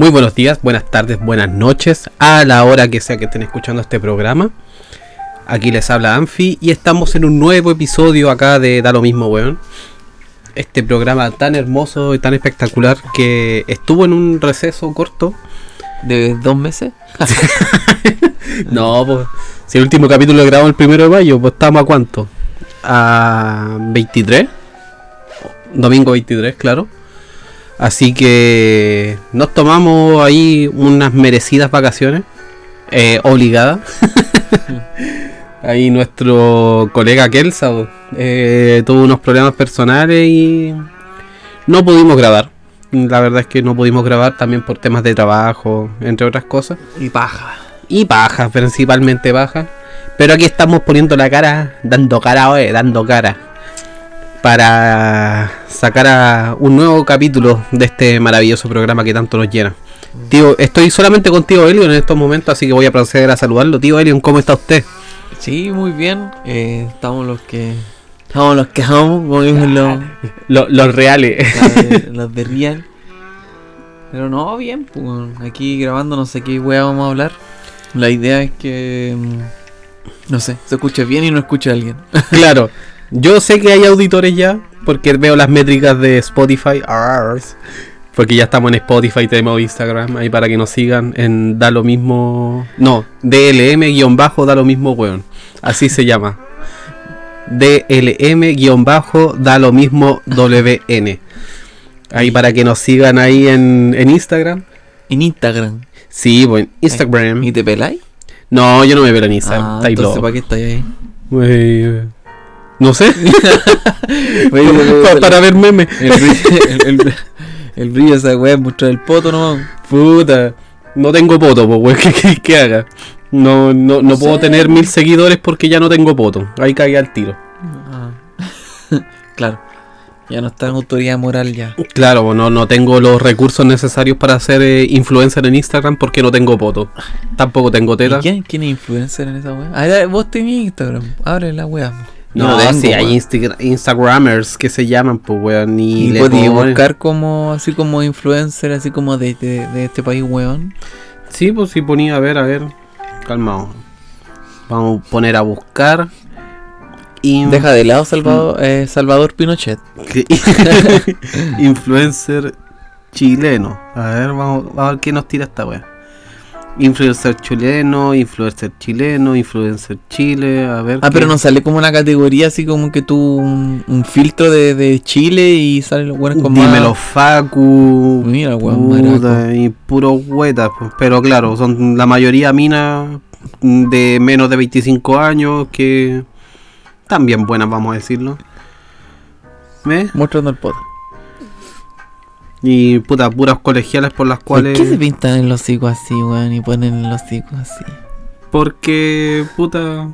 Muy buenos días, buenas tardes, buenas noches, a la hora que sea que estén escuchando este programa. Aquí les habla Anfi y estamos en un nuevo episodio acá de Da lo mismo, weón. Este programa tan hermoso y tan espectacular que estuvo en un receso corto. ¿De dos meses? No, pues si el último capítulo lo grabamos el primero de mayo, pues estamos a cuánto? A 23. Domingo 23, claro. Así que nos tomamos ahí unas merecidas vacaciones. eh, obligadas. ahí nuestro colega Kelsa eh, tuvo unos problemas personales y no pudimos grabar. La verdad es que no pudimos grabar también por temas de trabajo, entre otras cosas. Y paja. Y bajas, principalmente bajas. Pero aquí estamos poniendo la cara, dando cara, oye, dando cara. Para sacar a un nuevo capítulo de este maravilloso programa que tanto nos llena. Tío, estoy solamente con tío Elion en estos momentos, así que voy a proceder a saludarlo. Tío Elion, ¿cómo está usted? Sí, muy bien. Eh, estamos los que. Estamos los que estamos, como dicen los, Lo- los reales. los, los de Real. Pero no, bien, pues, aquí grabando no sé qué wea vamos a hablar. La idea es que. mm, No sé, se escuche bien y no escuche a alguien. claro, yo sé que hay auditores ya, porque veo las métricas de Spotify. arrs, Porque ya estamos en Spotify, tenemos Instagram, ahí para que nos sigan en Da lo mismo. No, DLM-bajo da lo mismo, weón. Así se llama. DLM-bajo da lo mismo WN. Ahí para que nos sigan ahí en, en Instagram. En Instagram. Sí, bueno, Instagram. ¿Y te peláis? No, yo no me veo en Instagram. Ah, entonces. ¿para qué estáis ahí? No sé. Para ver memes. El el, el- el brillo esa weá es mostrar el poto nomás. Puta, no tengo poto, pues, weón, ¿qué querés que haga? No, no, no No puedo sé. tener mil seguidores porque ya no tengo poto. Ahí cae al tiro. Ah. claro. Ya no está en autoridad moral ya. Claro, pues, no, no tengo los recursos necesarios para ser eh, influencer en Instagram porque no tengo poto. Tampoco tengo ¿Y teta. quién, quién es influencer en esa weá? Ah, vos tenés Instagram. Abre la weá. Yo No, tengo, sí, hay. Insta- Instagramers que se llaman, pues, weón. Y, Y le podí ponen- buscar como así como influencer, así como de, de, de este país, weón. Sí, pues sí ponía, a ver, a ver. Calmado. Vamos a poner a buscar. Deja de lado Salvador, eh, Salvador Pinochet. influencer chileno. A ver, vamos, vamos a ver qué nos tira esta wea. Influencer chileno, influencer chileno, influencer chile, a ver. Ah, qué- pero no sale como una categoría así como que tú un, un filtro de, de Chile y salen los con más- Dímelo Facu. Mira, puta, y puro huetas, pero claro, son la mayoría minas de menos de 25 años que también buenas, vamos a decirlo. ¿Ves? Mostrando el poto. Y puta, puras colegiales por las ¿Por cuales. qué se pintan en los hocicos así, weón? Y ponen en los hocicos así. Porque, puta.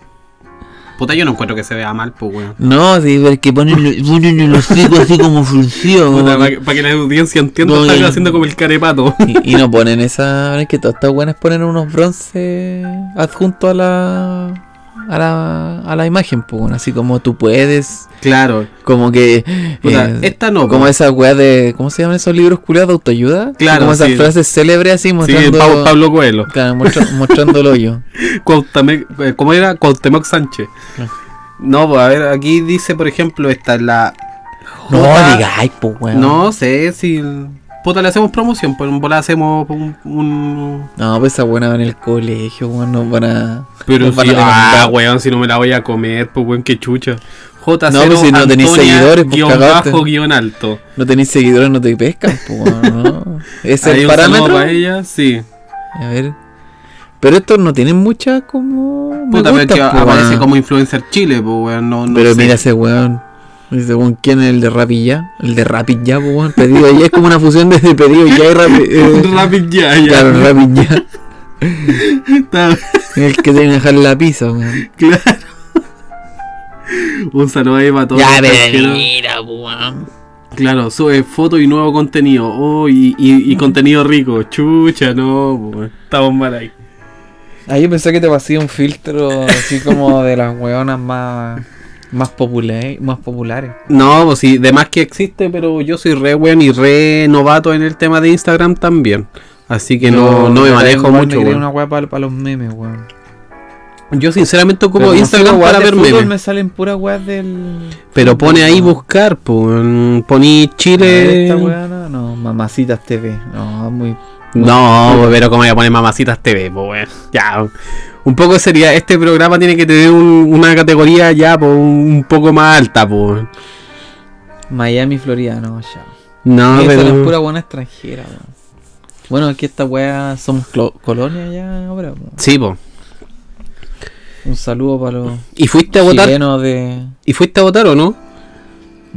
Puta, yo no encuentro que se vea mal, pues, weón. No, sí, porque ponen, ponen en los hocicos así como weón. para, que la audiencia entienda, No, están haciendo como el carepato. Y, y no ponen esa. Es que todas estas buenas ponen unos bronces adjuntos a la. A la, a la imagen, pues, así como tú puedes, claro. como que. Eh, esta no, como po. esas weas de. ¿Cómo se llaman esos libros culiados de autoayuda? Claro, Como esas sí. frases célebres así Sí, mostrando. Pablo, Pablo Coelho. Claro, mostra- mostrando el hoyo. Eh, ¿Cómo era? Cuauhtémoc Sánchez. Ah. No, pues a ver, aquí dice, por ejemplo, esta es la. No Puta, digáis, pues, weón. No sé si. Puta, le hacemos promoción, pues en bola hacemos un. un- No, pues esa buena va en el colegio, weón, no van a. Pero nos si. Ah, weón, si no me la voy a comer, pues weón, qué chucha. J No, pues si no tenéis seguidores, pues, guion cagaste. bajo, guion alto. No tenéis seguidores, no te pescan, pues, weón, no. ¿Es el parámetro? para ella, sí. A ver. Pero estos no tienen mucha como. me Puta, pero es gustan, que pues, aparece como influencer Chile, pues weón, no, no Pero sé. mira ese weón. Dice, weón, ¿quién es el de Rappi ya? El de Rappi ya, pues, weón. Pedido ya es como una fusión de pedido ya y Rappi. eh, Rapid ya, ya. Claro, Rappi ya. Está- El que tiene que dejar la pizza, weón. Claro. Un saludo ahí para todos. Ya, los pero mira, weón. Claro, sube foto y nuevo contenido. Oh, y, y- y contenido rico. Chucha, no, pues, estamos mal ahí. Ah, yo pensé que te pasé un filtro así como de las weonas más. Más, populares más populares. No, pues sí, de más que existe, pero yo soy re weón y re novato en el tema de Instagram también. Así que no, no me manejo mucho, weón. una weá para los memes, weón. Yo sinceramente ocupo Pero Instagram para ver memes. me salen puras weas del. Pero pone ahí buscar, pues. Poní Chile. Esta weá no, no, mamacitas TV. No, muy. No, pero como voy a poner mamacitas TV, pues. Ya. Un poco sería, este programa tiene que tener un- una categoría ya pues, un poco más alta, pues. Miami, Florida, no, ya. No, Esa es pero. pura buena extranjera, weón. Bueno, aquí esta weá somos colonia ya ahora, weón. Sí, pues. Un saludo para los ¿Y fuiste a votar? de. ¿Y fuiste a votar o no?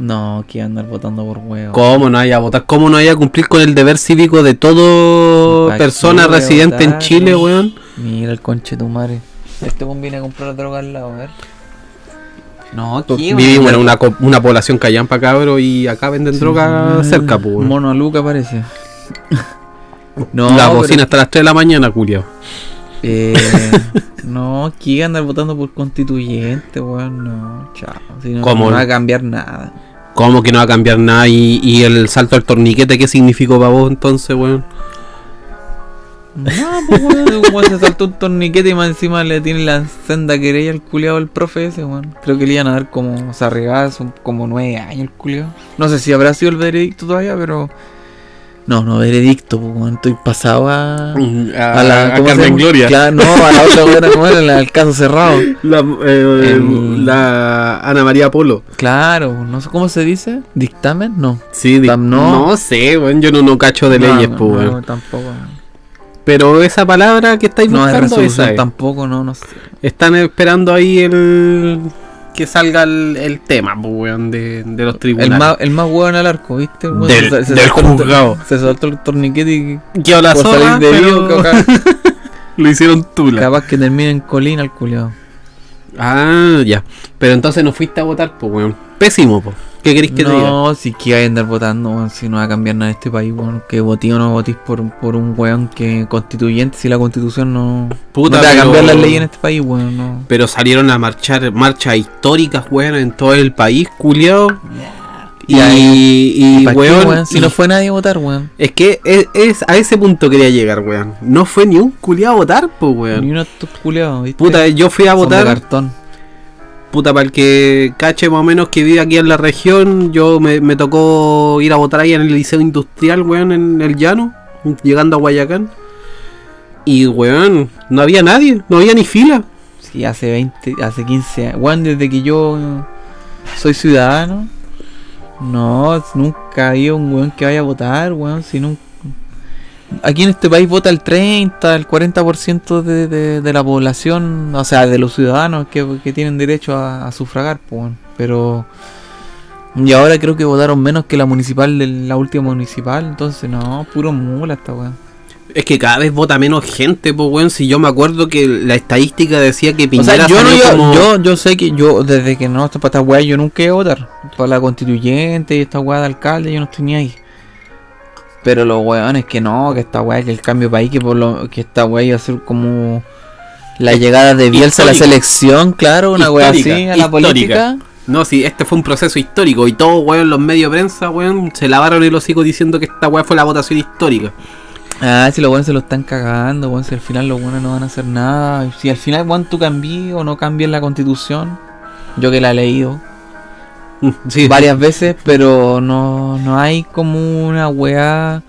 No, que andar votando por huevo. ¿Cómo no haya votar? ¿Cómo no haya cumplir con el deber cívico de todo ¿Pa' persona qué residente en Chile, weón? Mira el conche tu madre. Este weón viene a comprar droga al lado, a ver. No, aquí Vivimos en una, una población callampa, cabro, y acá venden droga cerca, pues. Mono a Luca parece. no, La pero- bocina hasta las 3 de la mañana, culiao. Eh, no, aquí andar votando por constituyente, weón. No, chao. Si no, no va a cambiar nada. ¿Cómo que no va a cambiar nada? ¿Y, y el salto al torniquete qué significó para vos entonces, weón? No, pues weón, weón, se saltó un torniquete y más encima le tiene la senda querella al culiado al profe ese, weón. Creo que le iban a dar como, o sea, regadas, como nueve años el culiado. No sé si habrá sido el veredicto todavía, pero. No, no veredicto, pues estoy pasado a. A, A la ¿cómo se Carmen? Gloria. Claro, no, a la otra ¿cómo era? Al caso cerrado. La, eh, El- la Ana María Polo. Claro, no sé cómo se dice. ¿Dictamen? No. Sí, Tam- no. no. sé, weón, yo no, no cacho de No, leyes, no, pues, no, tampoco. Pero esa palabra que estáis No es buscando, resolución esa es. tampoco, no, no sé. Están esperando ahí el que salga el, el tema, pues, weón, de, de los El tribunales. más, el más hueón al arco, ¿viste? El weón Del- se- se del el juzgado. Se soltó el torniquete y Que la salir de pero vivo, lo hicieron tula. capaz que termine en colina el culiado. Ah, ya. Pero entonces no fuiste a votar, pues, weón. Pésimo, pues. ¿Qué queréis que te diga? No, si que andar votando, si no va a cambiar nada en este país, weón. Que votí o no votís por, por un weón que constituyente, si la constitución no, Puta, no te va a cambiar las leyes en este país, weón. No. Pero salieron a marchar marchas históricas, weón, en todo el país, culiao. Y, y, ¿Pa' qué, weón? Si y- no fue nadie a votar, weón. es que es, es- a ese punto quería llegar, weón. No fue ni un culiao a votar, pues, Ni weón. uno de estos culiados, ¿viste? Puta, yo fui a Son de votar. cartón. Puta, para el que cache más o menos que vive aquí en la región, yo me, tocó ir a votar ahí en el Liceo Industrial, weón, en el llano, llegando a Guayacán. Y, weón, no había nadie, no había ni fila. Sí, hace 20, hace 15 años. Weón, desde que yo soy ciudadano, no, nunca había un weón que vaya a votar, weón. Si nunca... Aquí en este país vota el 30, el 40% de, de, de la población, o sea, de los ciudadanos que, que tienen derecho a, a sufragar, pues. Pero. Y ahora creo que votaron menos que la municipal de la última municipal, entonces no, puro mula esta weón. Es que cada vez vota menos gente, pues, weón. Si yo me acuerdo que la estadística decía que O Piñera sea, yo, no, yo, como- yo, yo sé que yo, desde que no para esta weá, yo nunca iba a votar. Para la constituyente y esta weá de alcalde, yo no estoy ni ahí. Pero los weones que no, que esta weá, que el cambio de país, que por lo que esta weá iba a ser como la llegada de Bielsa a la selección, claro, una weá así, a la histórica. política. No, sí, este fue un proceso histórico y todos, weón, los medios de prensa, weón, se lavaron el hocico diciendo que esta weá fue la votación histórica. Ah, si los weones se lo están cagando, weón, si al final los weones no van a hacer nada. Si al final, weón, tú cambies o no cambies la constitución, yo que la he leído. Sí, varias veces, pero no, no hay como una weá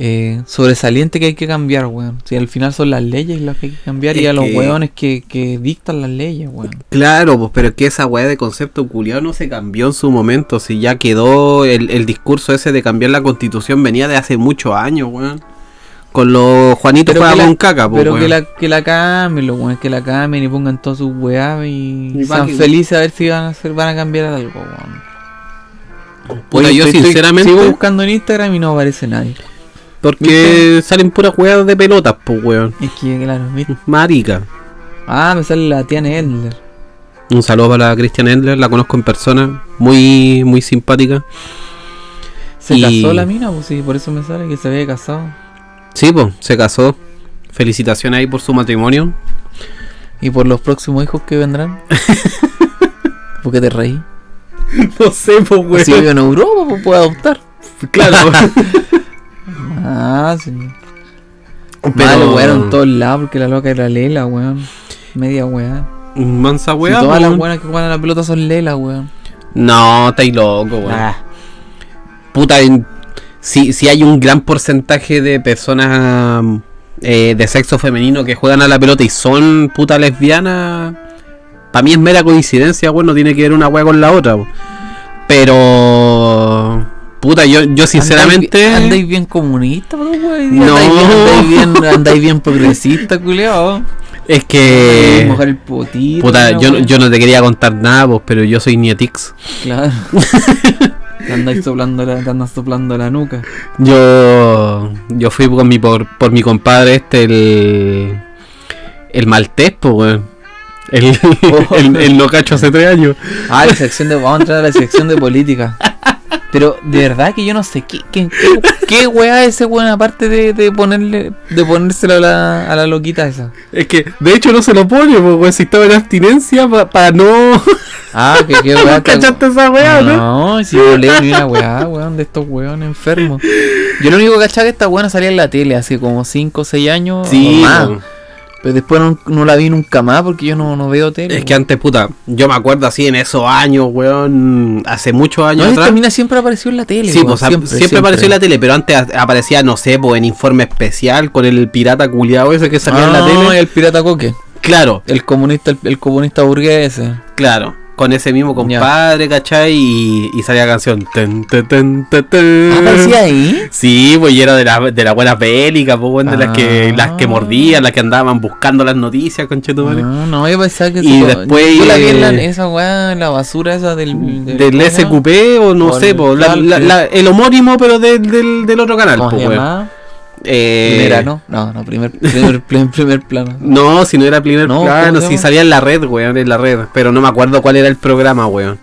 eh, sobresaliente que hay que cambiar, weón. Si al final son las leyes las que hay que cambiar y a los que- weones que, que dictan las leyes, weón. Claro, pues, pero es que esa weá de concepto culiado no se cambió en su momento. Si ya quedó el, el discurso ese de cambiar la constitución venía de hace muchos años, weón. Con los Juanitos juega con caca, Pero que la, que la cambien, los weones que la cambien y pongan todas sus weá y, sean que- felices a ver si van a hacer, van a cambiar algo, weón. Puta, yo estoy- sinceramente- sigo buscando en Instagram y no aparece nadie. Porque salen puras weas de pelotas, pues, weón. Es que, claro, ¿viste? Marica. Ah, me sale la Tiana Elder. Un saludo para la Christian Endler, la conozco en persona, muy muy simpática. Se Y- casó la mina, pues sí, por eso me sale que se había casado. Sí, pues, se casó. Felicitaciones ahí por su matrimonio. Y por los próximos hijos que vendrán. ¿Por qué te reí? No sé, pues, Si vive en Europa, pues puede adoptar. Claro. Ah, sí. Pero... Malo, weón, en todos lados, porque la loca era Lela, weón. Media weón. Mansa Si weá. todas las weonas que juegan a la pelota son Lela, weón. No, estáis loco, weón. Ah, Puta, en- si, si hay un gran porcentaje de personas eh, de sexo femenino que juegan a la pelota y son puta lesbianas, para mí es mera coincidencia, weón, no tiene que ver una weá con la otra. Pero, puta, yo, yo sinceramente... Andáis, andáis bien comunista, bro, weón. No. Andáis bien, andáis bien, andáis bien progresista, culiao. Es que... mojar el potito. Puta, yo, yo no te quería contar nada, pues, pero yo soy Nietix. Claro. Te andáis soplando la, te andas soplando la nuca. Yo yo fui con mi por, por mi compadre este el el maltés, pues, weón. El, el, el no cacho hace tres años. Ah, la sección de. Vamos a entrar a la sección de política. Pero de verdad que yo no sé qué, qué, qué, qué weá es ese weón aparte de, de ponerle, de ponérselo a la, a la loquita esa. Es que, de hecho, no se lo pone, pues, weón, si estaba en abstinencia para no. Ah, que qué weá. ¿No cachaste esa weá, no? No, si leo ni una weá, weón, de estos weones enfermos. Yo lo único que cachaba que esta weá salía en la tele hace como 5 o 6 años Sí, o más. Pero después no, no la vi nunca más porque yo no, no veo tele. Es que antes, puta, yo me acuerdo así en esos años, weón, hace muchos no, años esta atrás. mina siempre apareció en la tele. Sí, weón, pues, siempre, apareció en la tele, pero antes aparecía, no sé, pues en informe especial con el pirata culiado ese que salía en la Ah, tele. el pirata coque. Claro, El comunista, el, el comunista burgués ese. claro. Con ese mismo compadre, ¿cachai? Y, y salía la canción. Ten, ten, ten. Ah, ¿Aparecía ahí? Sí, pues y era de, la, de las buenas bélicas, pues, weón, de las que, Ah. las que mordían, las que andaban buscando las noticias, conchetumare. No, no, yo pensaba que Y después, Yo la vi en la, esa weá, la basura esa del. Del ¿cómo se llama? SQP o no sé, pues, la- la- el homónimo, pero del, del, del otro canal, ¿Cómo pues? Eh, Primera, ¿no? No, no, primer, primer, primer, primer plano. No, si no era primer No, plano, ¿cómo se si salía en la red, weón, en la red. Pero no me acuerdo cuál era el programa, weón.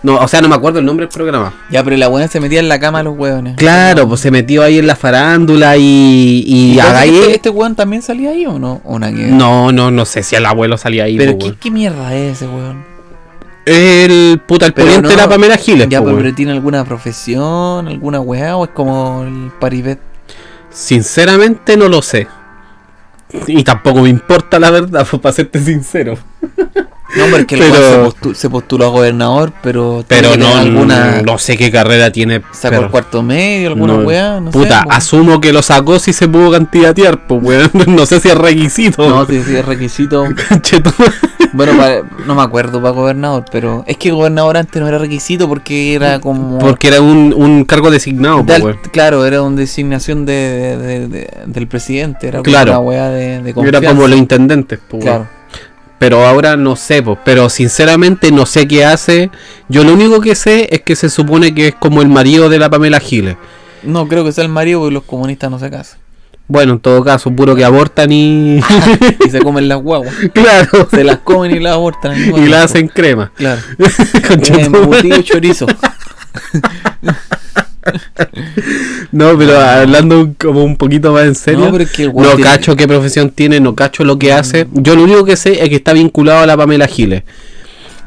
No, o sea, no me acuerdo el nombre del programa. Ya, pero la buena se metía en la cama a los hueones. Claro, pues se metió ahí en la farándula y, y, ¿Y ahí- este, este weón también salía ahí o no? ¿O? No, no, no sé si el abuelo salía ahí, Pero po, ¿qué, qué mierda es ese weón? El puta, el de no- la Pamela Giles, Ya, po, pero, ¿tiene alguna profesión, alguna weá o es como el paribet? Sinceramente no lo sé. Y tampoco me importa la verdad, para serte sincero. No, porque el Pero- se, postu- se postuló a gobernador, pero Pero no, alguna no sé qué carrera tiene. sacó pero- el cuarto medio, alguna no, weá, no puta, sé. asumo que lo sacó si se pudo candidatear, pues weón. No sé si es requisito. No, sí, sí, es requisito. Bueno, pa- no me acuerdo para gobernador, pero es que gobernador antes no era requisito porque era como. Porque era un, un cargo designado, de pues al- claro, era una designación de, de- de- del presidente, era como Claro. una weá de, de Era confianza. como los intendentes, pues. Claro. Pero ahora no sé, pues. Pero sinceramente no sé qué hace. Yo lo único que sé es que se supone que es como el marido de la Pamela Giles. No creo que sea el marido porque los comunistas no se casan. Bueno, en todo caso, puro que abortan y. Y se comen las guaguas. claro. Se las comen y las abortan. Y la tiempo. hacen crema. Claro. Conchetumare. Embutido chorizo. No, pero hablando como un poquito más en serio. No, pero es que el No weón tiene- cacho qué profesión tiene, no cacho lo que hace. Yo lo único que sé es que está vinculado a la Pamela Giles.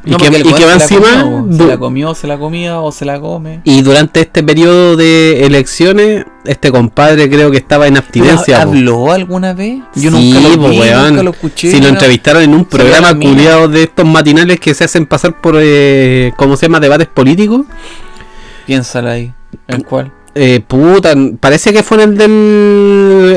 Y que, y va se encima. comió, se la comió, se la comía o se la come. y durante este periodo de elecciones, este compadre creo que estaba en abstinencia. ¿Habló alguna vez? Yo Sí, nunca lo vi, weón. nunca lo escuché. Si lo entrevistaron en un programa culiado de estos matinales que se hacen pasar por, eh, ¿cómo se llama? Debates políticos. Piénsala ahí. ¿En cuál? Eh, puta, parece que fue en el del.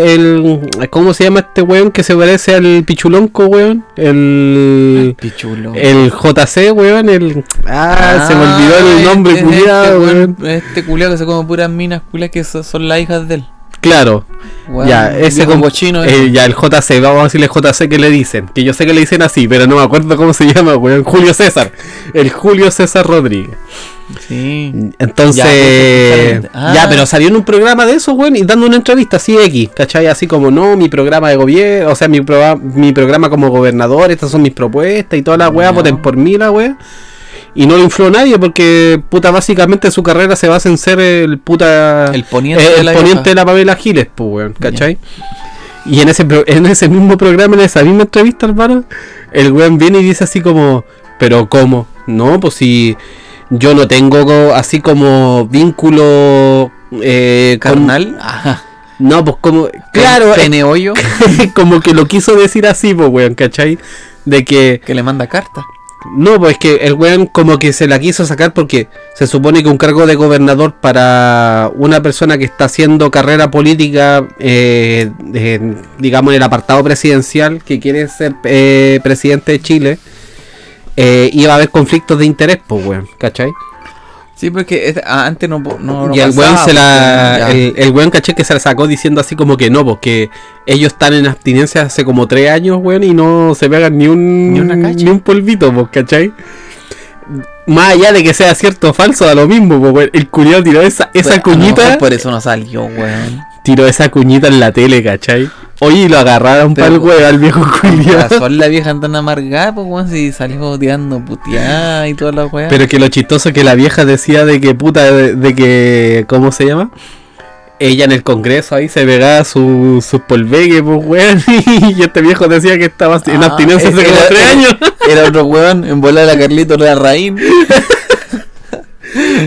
El, ¿Cómo se llama este weón que se parece al pichulonco, weón? El. Pichulo. El JC, weón. El. Ah, se me olvidó el este- nombre, este culiado, weón, weón. Este culiado que se come puras minas culiadas que so- son las hijas de él. Claro, ya, ese viejo con- cochino. eh, ya el JC, vamos a decirle JC que le dicen. Que yo sé que le dicen así, pero no me acuerdo cómo se llama, weón. Julio César. El Julio César Rodríguez. Sí. Entonces, Ya, pues, ya, ah. pero salió en un programa de eso, weón, y dando una entrevista así X, ¿cachai? Así como, no, mi programa de gobierno, o sea, mi, mi programa como gobernador, estas son mis propuestas y toda la weá, voten por mí la weá. Y no lo infló nadie porque, puta, básicamente su carrera se basa en ser el puta. El poniente eh, de el la poniente de la Pamela Giles, pues, weón, ¿cachai? Y en ese, en ese mismo programa, en esa misma entrevista, hermano, el weón viene y dice así como, pero ¿cómo? No, pues si yo no tengo así como vínculo eh, con- Carnal. Ajá. No, pues como. Claro, Pene hoyo como que lo quiso decir así, pues, weón, ¿cachai? De que. que le manda carta. No, pues es que el weón como que se la quiso sacar porque se supone que un cargo de gobernador para una persona que está haciendo carrera política, eh, digamos en el apartado presidencial, que quiere ser eh, presidente de Chile, eh, iba a haber conflictos de interés, pues weón, ¿cachai? Sí, porque es- ah, antes no, no, no y el weón se la. El, el weón caché que se la sacó diciendo así como que no, porque ellos están en abstinencia hace como tres años, weón, y no se pegan ni un. Ni una cacha. ni un polvito, pues, ¿cachai? Más allá de que sea cierto o falso, da lo mismo, pues, weón. El culiao tiró esa, esa Pues, cuñita. por eso no salió, weón. Tiró esa cuñita en la tele, ¿cachai? Oye, lo agarraron para el weón al viejo Con culiao. razón la vieja tan amargada, pues weón, si salió tirando puteada y toda la weá. Pero que lo chistoso que la vieja decía de que puta, de, de que. ¿Cómo se llama? Ella en el congreso ahí se pegaba sus su polvegue, pues weón. Y este viejo decía que estaba en Ah, abstinencia hace era- como tres era- años. Era otro weón, en bola la Carlito la raíz.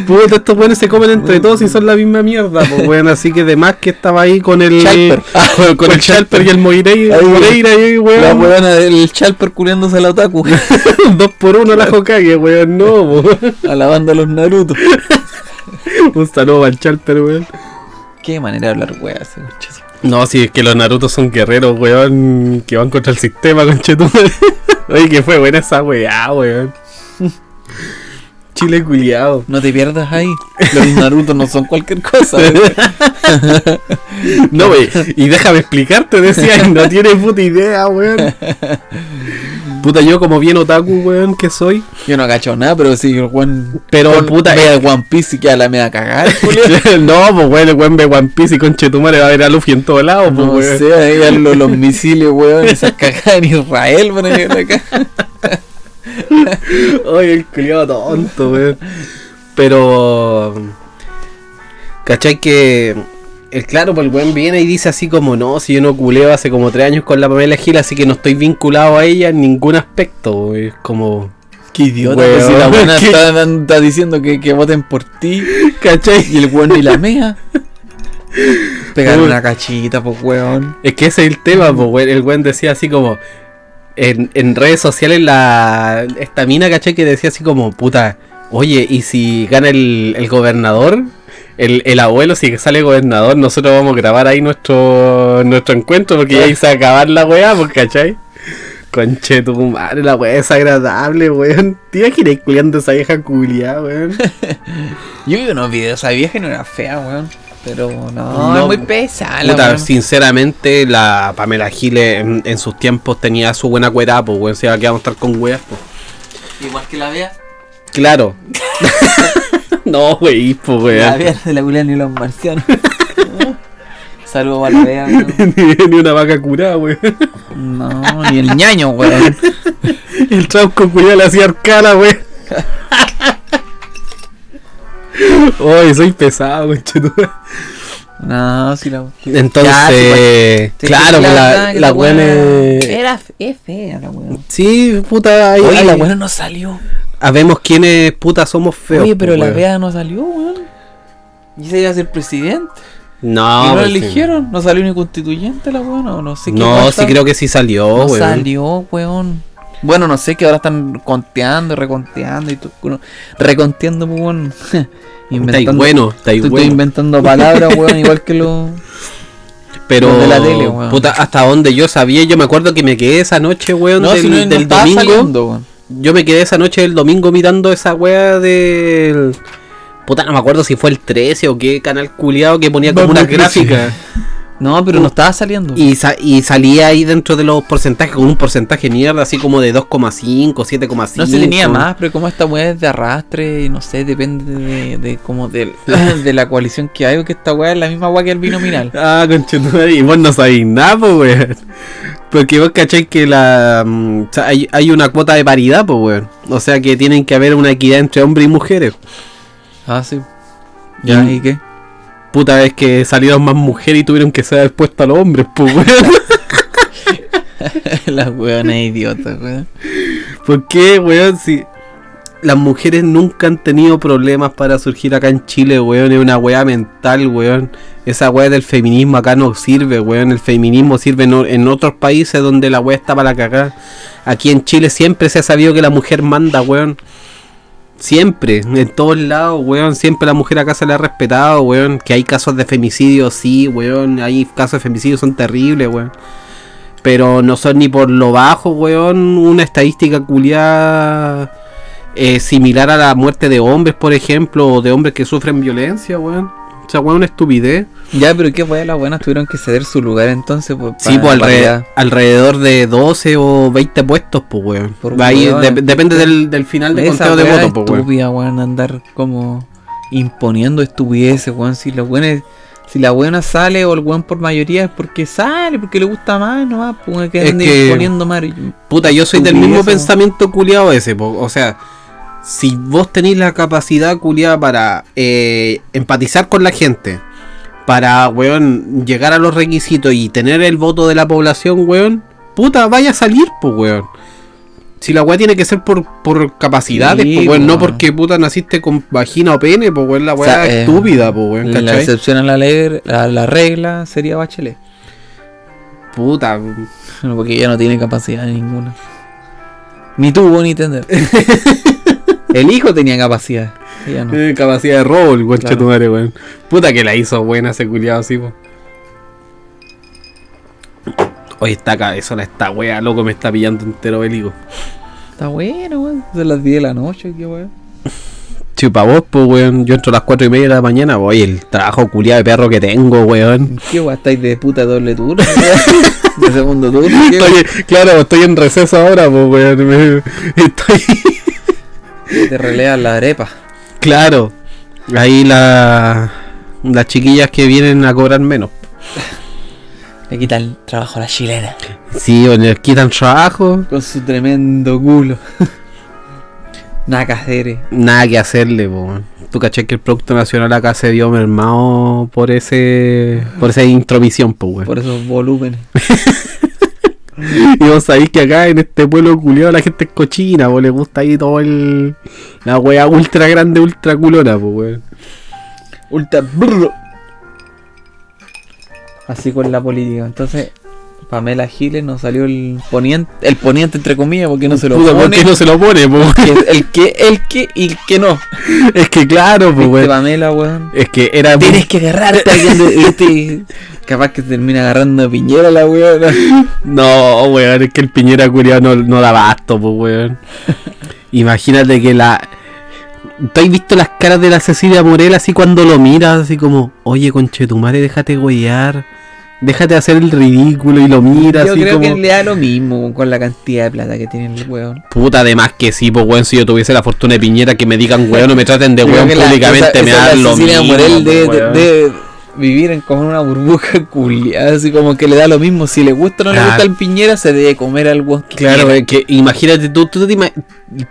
Puta, estos weones se comen entre todos y son la misma mierda, pues weón. Así que de más que estaba ahí con el. Chalper. Con, con el Chalper y el Moireira, Ahí, Moreira ahí, La weón. weona del Chalper culiándose a la otaku. Dos por uno la Hokage, weón. No, po. alabando a los Naruto. Un saludo al Chalper, weón. Qué manera de hablar weá ese conchazo. No, si es que los Naruto son guerreros, weón, que van contra el sistema, conchetumadre. Oye, que fue buena esa weá, weón. Chile culiado. No te pierdas ahí. Los Naruto no son cualquier cosa. weón. No, wey, y déjame explicarte, decía, y no tiene puta idea, weón. Puta, yo como bien otaku, weón, que soy. Yo no agacho nada, pero sí, el weón. Pero, con- puta, ve eh. el One Piece y queda la media cagada. no, pues weón, el weón ve One Piece y conchetumare va a ver a Luffy en todos lados, pues No weón. sé, ahí van los, los misiles, weón, esas cagadas en Israel, llegar acá. Ay, el culiado tonto, weón. Pero. ¿Cachai que.? El claro, pues el weón viene y dice así como: No, si yo no culeo hace como tres años con la Pamela Gil, así que no estoy vinculado a ella en ningún aspecto. Es como. Qué idiota, Weón, pues si la buena está, diciendo que, que voten por ti ¿Cachai? y el weón ni la mea. Pegar una cachita, pues weón. Es que ese es el tema, pues, weón. El weón decía así como. En, en redes sociales, la esta mina, ¿cachai? Que decía así como: Puta, oye, ¿y si gana el, el gobernador? El, el abuelo, si sale gobernador, nosotros vamos a grabar ahí nuestro nuestro encuentro porque ya hice acabar la weá, pues, ¿cachai? Conche tu madre, la weá es agradable, weón. ¿Te imaginas culiando esa vieja culiada, weón? Yo vi unos videos de esa vieja no era fea, weón. Pero no, No, es muy pesada la Puta, sinceramente, la Pamela Giles en, en sus tiempos tenía su buena cuerda, pues, weón. Se va a quedar a estar con weas, pues. Igual que la vea. Claro. no, wey, pues, La weón. vea de la Julián y los marcianos. Saludos a la vea, ni, ni una vaca curada, weón. No, ni el ñaño, weón. El trauco culiado le hacía arcana, weón. Oye, soy pesado, conchetumare. No, si la. Entonces, Ya, sí, pues. claro, la, que la, la weón es- Era es fea la weón. Sí, puta, Oye, la weona no salió. Habemos quienes, puta, somos feos. Oye, pero pues, la weón. vea no salió, weón. Y se iba a ser presidente. No, y no la pues, sí. eligieron. No salió ni constituyente la weona. O no sé qué No, pasa. sí creo que sí salió, No weón. salió, weón. Bueno, no sé, que ahora están conteando, reconteando y todo. bueno, Reconteando, pues, weón. Está ahí bueno, está ahí Estoy, bueno. inventando palabras, weón, igual que los. Pero, los de la tele, weón. puta, hasta donde yo sabía, yo me acuerdo que me quedé esa noche, weón, No, del, si no, del domingo. saliendo, weón. Yo me quedé esa noche del domingo mirando esa weá del. Puta, no me acuerdo si fue el 13 o qué canal culiado que ponía como Vamos, una Crisis. gráfica. No, pero no estaba saliendo. Y, sa- y salía ahí dentro de los porcentajes con un porcentaje mierda, así como de 2,5, 7,5. No se tenía más, pero como esta weá es de arrastre y no sé, depende de, de como del- de la coalición que hay, o que esta weá es la misma weá que el binominal. Ah, conchetumare, y vos no sabéis nada, pues, weón. Porque vos cacháis que la mm, o sea, hay, hay una cuota de paridad, pues, weón. O sea que tienen que haber una equidad entre hombres y mujeres. Ah, sí. Ya. ¿y qué? Puta vez que salieron más mujeres y tuvieron que ser expuestos a los hombres, pues, weón. la weona es idiota, weón. ¿Por qué, weón? Si las mujeres nunca han tenido problemas para surgir acá en Chile, weón. Es una weá mental, weón. Esa weá del feminismo acá no sirve, weón. El feminismo sirve en, en otros países donde la weá está para cagar. Aquí en Chile siempre se ha sabido que la mujer manda, weón. Siempre, en todos lados, weón. Siempre la mujer acá se le ha respetado, weón. Que hay casos de femicidio, sí, weón. Hay casos de femicidio, son terribles, weón. Pero no son ni por lo bajo, weón, una estadística culiada eh, similar a la muerte de hombres, por ejemplo, o de hombres que sufren violencia, weón. O sea, weón, una estupidez. Ya, pero qué weá, las buenas tuvieron que ceder su lugar entonces, pues. Sí, pues alrededor de 12 o 20 puestos, pues, weón. Por Ahí weón, de- depende del, del final de Esa conteo de votos, pues, weón. estúpida, weón, andar como imponiendo estupideces, weón. Si los buenos, si la buena sale o el weón por mayoría es porque sale, porque le gusta más, nomás, pues weón, que ande imponiendo más. Puta, yo soy del mismo pensamiento culiado ese, po. o sea, si vos tenéis la capacidad culiada para eh, empatizar con la gente, para, weón, llegar a los requisitos y tener el voto de la población, weón, puta, vaya a salir, pues, weón. Si la weá tiene que ser por, por capacidades, Sí, pues, weón, no porque puta naciste con vagina o pene, pues, weón, la weá sea, eh, estúpida, pues, weón, La excepción a la, ley, a la regla sería Bachelet. Puta, Porque ella no tiene capacidad ninguna. Ni tuvo ni tener. el hijo tenía capacidad. Ella no. Eh, capacidad de robo el concha Claro. tu madre, weón. Puta que la hizo buena ese culiado así, po. Oye, esta cabezona, esta wea, loco, me está pillando entero bélico. Está bueno, weón. Son las 10 de la noche, qué weón. Chupa vos, pues, weón. Yo entro a las 4 y media de la mañana, oye, el trabajo culiado de perro que tengo, weón. ¿Qué weón? ¿Estáis de puta doble turno? weón? de segundo turno. ¿qué, weón? Estoy, claro, estoy en receso ahora, pues, weón. me- estoy. Te releas la arepa. claro. Ahí la. Las chiquillas que vienen a cobrar menos. Le quita el trabajo a la chilena. Sí, o les quitan trabajo. Con su tremendo culo. Nada que hacer. eh. Nada que hacerle, po. Tú caché que el Producto Nacional acá se vio mermado por ese por esa intromisión, pues, weón. Por esos volúmenes. Y vos sabéis que acá en este pueblo culiado la gente es cochina, pues le gusta ahí todo el. La wea ultra grande, ultra culona, pues, weón. Ultra brrr. Así con la política. Entonces, Pamela Giles nos salió el poniente, el poniente entre comillas, porque no se lo Puta, ¿por pone. qué no se lo pone, el que, el que y el que no. Es que claro, pues, weón. Pamela, weón. Es que era. Tienes que agarrarte este, Capaz que termina agarrando a Piñera la weona. No, weón, es que el Piñera culiado no, no da basto, pues, weón. Imagínate que la. ¿Tú has visto las caras de la Cecilia Morel así cuando lo miras? Así como, oye, conchetumare, déjate huear. Déjate hacer el ridículo y lo miras Yo así creo como. que le da lo mismo con la cantidad de plata que tiene el weón. Puta, además que sí, pues, weón, si yo tuviese la fortuna de Piñera que me digan, weón, o me traten de weón que públicamente, me la lo Cecilia mismo. Morel pues, de, de vivir en como una burbuja culiada, así como que le da lo mismo. Si le gusta o no le gusta el Piñera, se debe comer al weón que Claro, es que imagínate tú, tú te ima-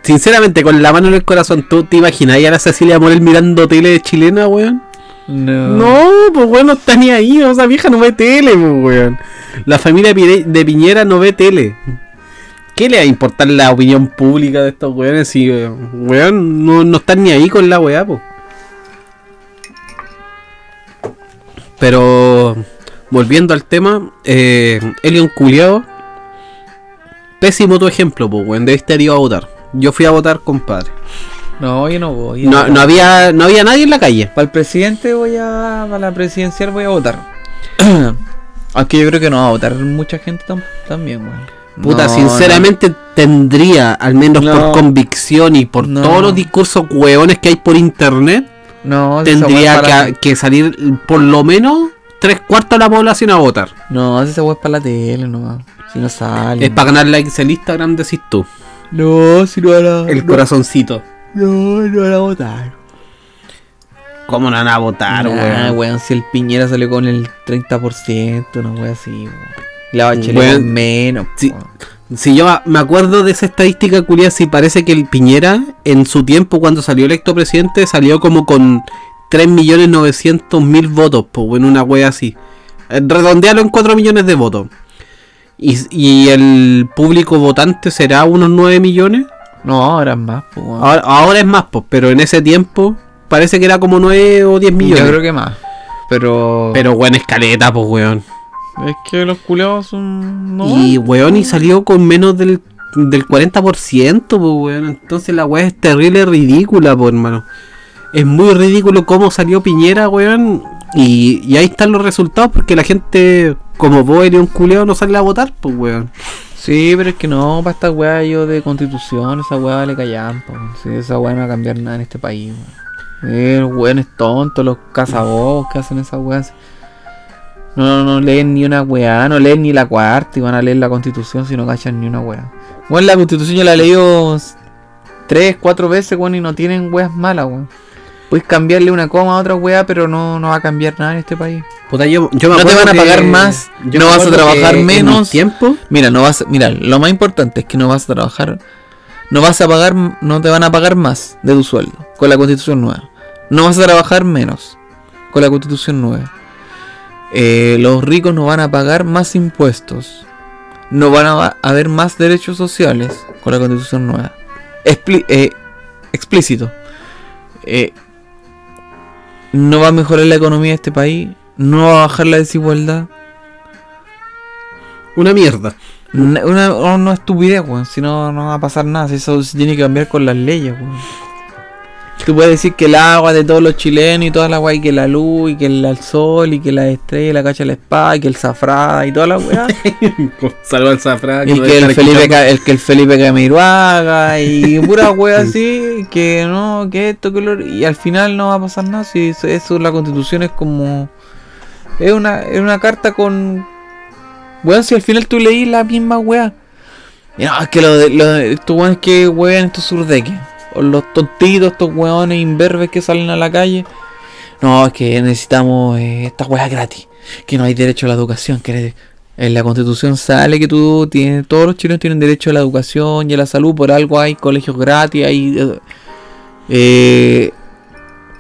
sinceramente, con la mano en el corazón, ¿tú te imaginas a la Cecilia Morel mirando tele chilena, weón? No. No, pues weón, no está ni ahí, o sea, vieja no ve tele, pues weón. La familia de Piñera no ve tele. ¿Qué le va a importar la opinión pública de estos weones si, weón, no, no están ni ahí con la weá, pues? Pero, volviendo al tema, eh, Elion Culeado, pésimo tu ejemplo, pues weón, debiste ido a votar. Yo fui a votar, compadre. No, yo no voy. No, no había, no había nadie en la calle. Para el presidente voy a. Para la presidencial voy a votar. Aunque yo creo que no va a votar mucha gente tam- también, weón. Puta, No, sinceramente tendría, al menos No. por convicción y por todos los discursos hueones que hay por internet, No, tendría que, salir por lo menos tres cuartos de la población a votar. No, esa weá es para la tele nomás. Si no sale. Es para ganar likes en Instagram, decís tú. No, si no van a. El corazoncito. No, no van a votar. ¿Cómo no van a votar, Nah, weón? weón, si el Piñera salió con el 30%, una wea así, weón. La bachelet Weón, con menos, sí. weón. Si yo me acuerdo de esa estadística curiosa, si parece que el Piñera, en su tiempo, cuando salió electo presidente, salió como con 3.900.000 votos, pues, en una wea así. Eh, Redondealo en 4 millones de votos. Y, y el público votante será unos 9 millones. No, ahora es más, pues, weón. Ahora, ahora es más, pues, pero en ese tiempo parece que era como 9 o 10 millones. Yo creo que más. Pero. Pero weón, escaleta, pues weón. Es que los culeados son. No. Y weón, y salió con menos del, del 40%, pues weón. Entonces la weá es terrible ridícula, pues hermano. Es muy ridículo cómo salió Piñera, weón. Y, y ahí están los resultados, porque la gente, como vos eres un culeo, no sale a votar, pues weón. Sí, pero es que no, para esta weá yo de constitución, esa weá vale callar, po. Sí, esa weá no va a cambiar nada en este país, weón. Los weones tontos, los cazabobos que hacen esa weá. No, no, no leen ni una weá, no leen ni la cuarta y van a leer la constitución si no cachan ni una weá. Bueno, la constitución yo la he leído tres, cuatro veces, weón, y no tienen weas malas, weón. Puedes cambiarle una coma a otra weá, pero no, no va a cambiar nada en este país. Puta, yo, yo me No te van a pagar más, no vas a trabajar menos. tiempo. Mira, no vas, mira, lo más importante es que no vas a trabajar, no vas a pagar, no te van a pagar más de tu sueldo con la constitución nueva. No vas a trabajar menos con la constitución nueva. Eh, los ricos no van a pagar más impuestos. No van a haber más derechos sociales con la constitución nueva. Expli- eh, explícito. Eh, no va a mejorar la economía de este país. No va a bajar la desigualdad. Una mierda. Una, una, una estupidez, weón. Si no, no va a pasar nada. Si eso se tiene que cambiar con las leyes, weón. Tú puedes decir que el agua de todos los chilenos y toda la weá, y que la luz, y que el, el sol, y que la estrella, la cacha de la espada, y que el zafrada, y toda la weá. Salvo al zafrán. y que el Felipe, el que el Felipe Camiroaga, y pura weá así, que no, que esto, que lo. Y al final no va a pasar nada. Si eso, eso la constitución es como. Es una, es una carta con. Weón, si al final tú leí la misma weá. Y no, es que lo de, lo de- estos weones que wean estos surdeques. Los tontitos, estos weones imberbes que salen a la calle. No, es que necesitamos eh, esta weá gratis. Que no hay derecho a la educación. Que en la constitución sale que tú tienes, todos los chilenos tienen derecho a la educación y a la salud. Por algo hay colegios gratis, hay eh, eh,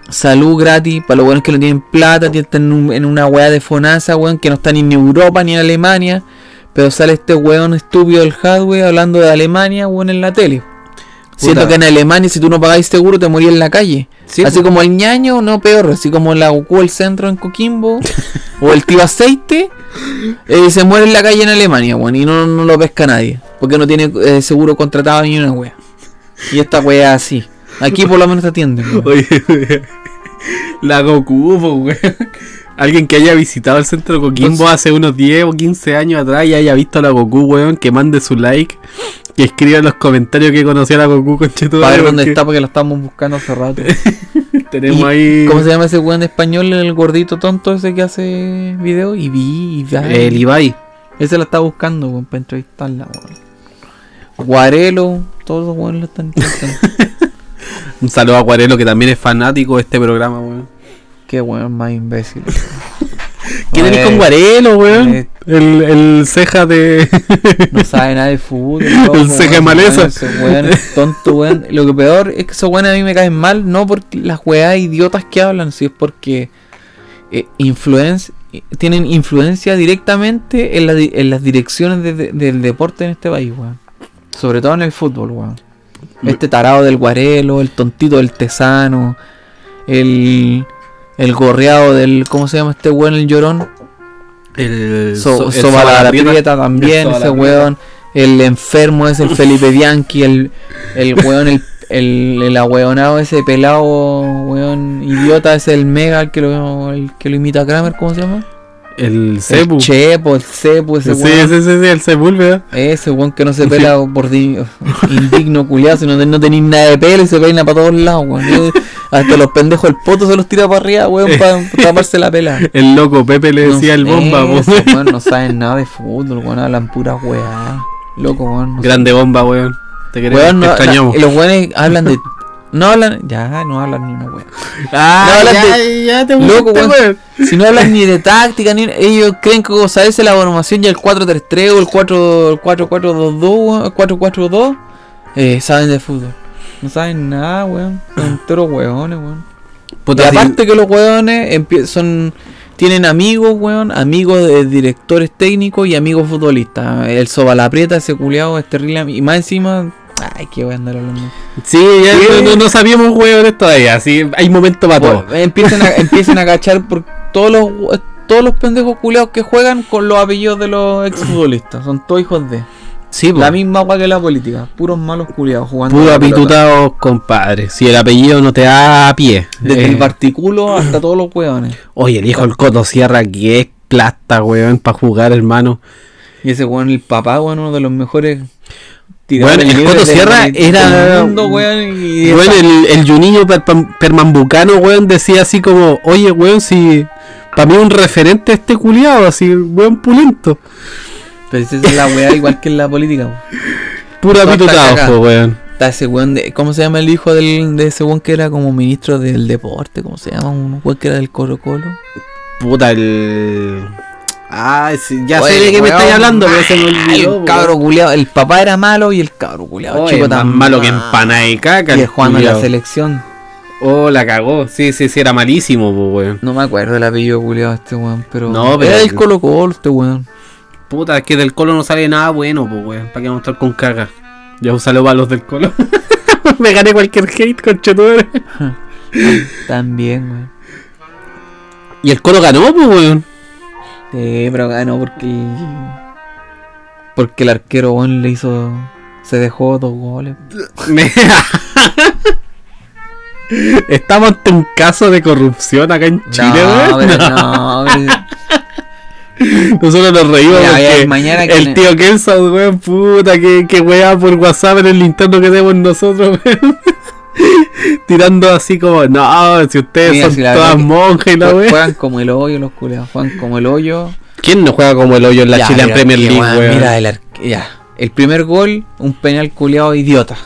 salud gratis para los weones que no tienen plata. Están en, un- en una weá de FONASA, weón, que no están ni en Europa ni en Alemania. Pero sale este weón estúpido del hardware hablando de Alemania, weón, en la tele. Siento que en Alemania, si tú no pagáis seguro, te morías en la calle. Sí, así pues. como el ñaño, no peor. Así como la Goku el centro en Coquimbo. o el tío aceite. eh, se muere en la calle en Alemania, weón. Y no, no lo pesca nadie. Porque no tiene eh, seguro contratado ni una wea. Y esta wea así. Aquí por lo menos te atienden. weón. Oye, la Goku, weón. Alguien que haya visitado el centro Coquimbo Entonces- hace unos 10 o 15 años atrás y haya visto a la Goku, weón, que mande su like, que escriba en los comentarios que conocía a la Goku con Para ver dónde está porque la estamos buscando hace rato. Tenemos Y- ahí ¿Cómo se llama ese weón español, el gordito tonto ese que hace video? Y vi, el Ibai. Ese la está buscando, weón, para entrevistarla, weón. Guarelo, todos los weones lo están entrevistando. Un saludo a Guarelo que también es fanático de este programa, weón. Qué weón más imbécil. ¿Qué tenés con Guarelo, weón? eh. El, el ceja de. No sabe nada de fútbol. El ceja de maleza. Ese weón es tonto, weón. Lo que peor es que esos weones a mí me caen mal, no por las weas idiotas que hablan, sino es porque eh, tienen influencia directamente en, la di- en las direcciones de- de- del deporte en este país, weón. Sobre todo en el fútbol, weón. Este tarado del guarelo, el tontito del tesano, el, el gorreado del. ¿Cómo se llama este weón? El llorón. El. So, el Soba la. Prieta también, El ese weón. El enfermo es el Felipe Bianchi, el, el weón, el, el, el ahueonado ese pelado, weón, idiota, es el mega, el que lo, el que lo imita a Kramer, ¿cómo se llama? El Cebu. El Chepo, el Cepo, ese Sí, weón. sí, sí, sí, el Sepúlveda. Ese weón que no se pela por di- indigno culiado, sino no tenéis nada de pelo y se peina para todos lados, weón. Hasta los pendejos el poto se los tira para arriba, weón, para taparse la pela. El loco Pepe le decía el bomba. Eso, weón, no saben nada de fútbol, weón, hablan pura weá. Loco, weón. no Grande bomba, weón. Te queremos, Weón, te no, extrañamos. na- los weones hablan de. No hablan. Ya, no hablan ni una weá. Ah, No, hablan ya, de- ya te Loco, pusiste, weón. Si no hablan ni de táctica, ni. Ellos creen que como saberse la formación ya el 4-3-3 o el 4 el 4-4-2-2, weón, el 4-4-2, eh, saben de fútbol. No saben nada, weón. Son enteros weones, weón. Puta, y si- aparte que los weones son. Tienen amigos, weón, amigos de directores técnicos y amigos futbolistas. El Sobalaprieta, ese culiado, es terrible. Y más encima Ay, qué voy a andar hablando. Sí, ya Sí. no, no, sabíamos hueones todavía. Así hay momento para todo. Bueno, empiecen, a, empiecen a cachar por todos los todos los pendejos culeados que juegan con los apellidos de los exfutbolistas. Son todos hijos de. Sí. La misma agua que la política. Puros malos culeados jugando. Puro a la pelota. apitutados, compadre. Si el apellido no te da a pie. Desde Eh, el particulo hasta todos los hueones. Oye, el hijo del Coto Sierra, que es plasta, weón, para jugar, hermano. Y ese weón, el papá, weón, uno de los mejores. Bueno, el Coto Sierra era- mundo, weón, y el, el Juninho per- Permambucano, weón, decía así como, oye, weón, si... Para mí un referente este culiado, así, weón, pulento. Pero esa es la weá igual que en la política. cagada. po, weón. Está ese weón de. ¿Cómo se llama el hijo del, de ese weón que era como ministro del deporte? ¿Cómo se llama? Un weón que era del Colo Colo. Puta, el... Ah, sí, ya Oye, sé de qué me estáis hablando, pero se me olvidó. El cabro culiado. El papá era malo y el cabro culiado. Oye, chico más tan malo que empanada y caca. Y el jugando en la selección. Oh, la cagó. Sí, sí, sí, era malísimo, po, weón. No me acuerdo el apellido culiado este weón. Pero. No, pero- Era del Colo Colo este weón. Puta, es que del colo no sale nada bueno, pues, weón. ¿Para qué vamos a estar con caga? Ya un saludo para los del colo. Me gané cualquier hate, conchetumare. También, weón. Y el colo ganó, pues, weón. Sí, pero ganó porque. Porque el arquero weón le hizo. Se dejó dos goles. Estamos ante un caso de corrupción acá en Chile, no, weón. pero no, pero- Nosotros nos reímos mañana el tío Kelson, weón, puta, que, que weá por WhatsApp en el interno que tenemos nosotros, weón. Tirando así como, no, si ustedes Mira, son si todas monjas y la weá. Juegan como el hoyo los culeados, juegan como el hoyo. ¿Quién no juega como el hoyo en la Ya, Chilean mira, Premier League, weón? Mira, el, ya. el primer gol, un penal culeado idiota.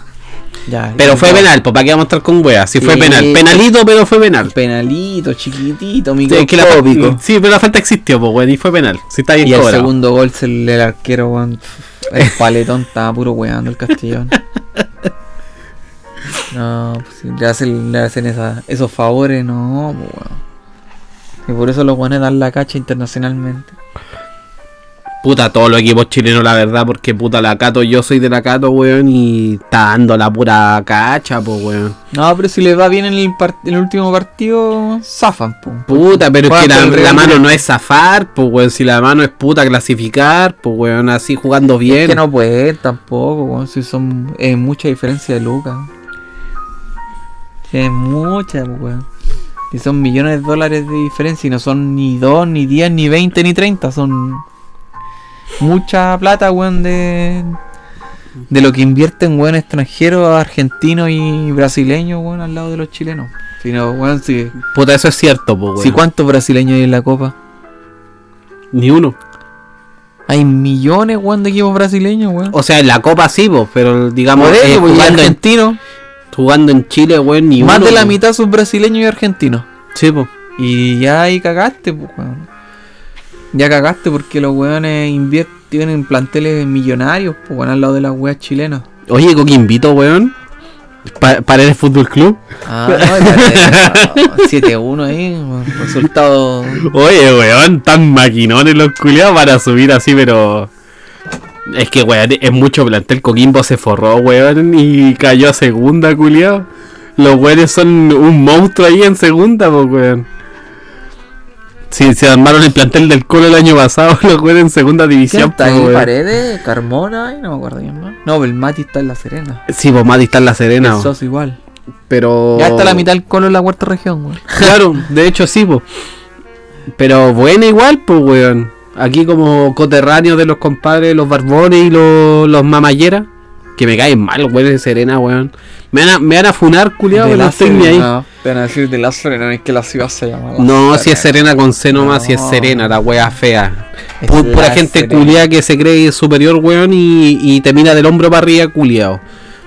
Ya, Pero el fue penal, pues para qué vamos a estar con weas. Si fue Sí. penal. Penalito, pero fue penal. Penalito, chiquitito, Sí, es que la, microscópico. sí, pero la falta existió, pues, weón, y fue penal. Si está bien Y el segundo gol se le el arquero, weón. El paletón estaba puro weando el Castellón. No, pues le hacen, le hacen esa- esos favores, no, pues, weón. Y por eso los weones dan la cacha internacionalmente. Puta, todos los equipos chilenos, la verdad, porque puta la Cato, yo soy de la Cato, weón, y está dando la pura cacha, pues, weón. No, pero si les va bien en el, part- en el último partido, zafan, po. Puta, pero es que la, mano no es zafar, pues, weón. Si la mano es puta clasificar, pues, weón, así jugando bien. Es que no pueden tampoco, weón, si son es mucha diferencia de lucas. Es mucha, pues, weón. Y son millones de dólares de diferencia y no son ni 2, ni 10, ni 20, ni 30. Son mucha plata, weón, de, de lo que invierten, weón, extranjeros, argentinos y brasileños, weón, al lado de los chilenos. Si no, weón, si, Puta, eso es cierto, pues, weón. si ¿cuántos brasileños hay en la Copa? Ni uno. Hay millones, weón, de equipos brasileños, weón. O sea, en la Copa sí, pues, pero digamos, Por eso, eh, pues, y jugando, en, argentinos. jugando en Chile, weón, ni Más uno. de la pues. mitad son brasileños y argentinos. Sí, pues. Y ya ahí cagaste, pues, weón. Ya cagaste porque los weones invierten en planteles millonarios, pues, weón, al lado de las weas chilenas. Oye, Coquimbito, weón. Pa Paredes Fútbol Club. Ah, no, no, 7-1 ahí, resultado. Oye, weón, tan maquinones los culiados para subir así, pero. Es que, weón, es mucho plantel. Coquimbo se forró, weón, y cayó a segunda, culiado. Los weones son un monstruo ahí en segunda, pues, weón. Sí, se armaron el plantel del Colo el año pasado, los weones en segunda ¿Quién división, está pues, ahí? Paredes, Carmona, y no me acuerdo quién más. No, el Mati está en La Serena. Sí, pues Mati está en la Serena, el weón. Sos igual. pero. Ya está la mitad del colo en la cuarta región, weón. Claro, de hecho sí, pues. Pero buena igual, pues, weón. Aquí como coterráneos de los compadres, los barbones y los, los mamalleras. Que me caen mal, weón, de Serena, weón. Me van a, me van a funar, culiado, De pero no estoy ni ahí. Te van a decir de la Serena, es que la ciudad se llama. La No, si es Serena. Con C nomás, si es. Serena, la wea fea. Es Pu- pura gente culiada que se cree superior, weón, y, y te mira del hombro para arriba, culiado.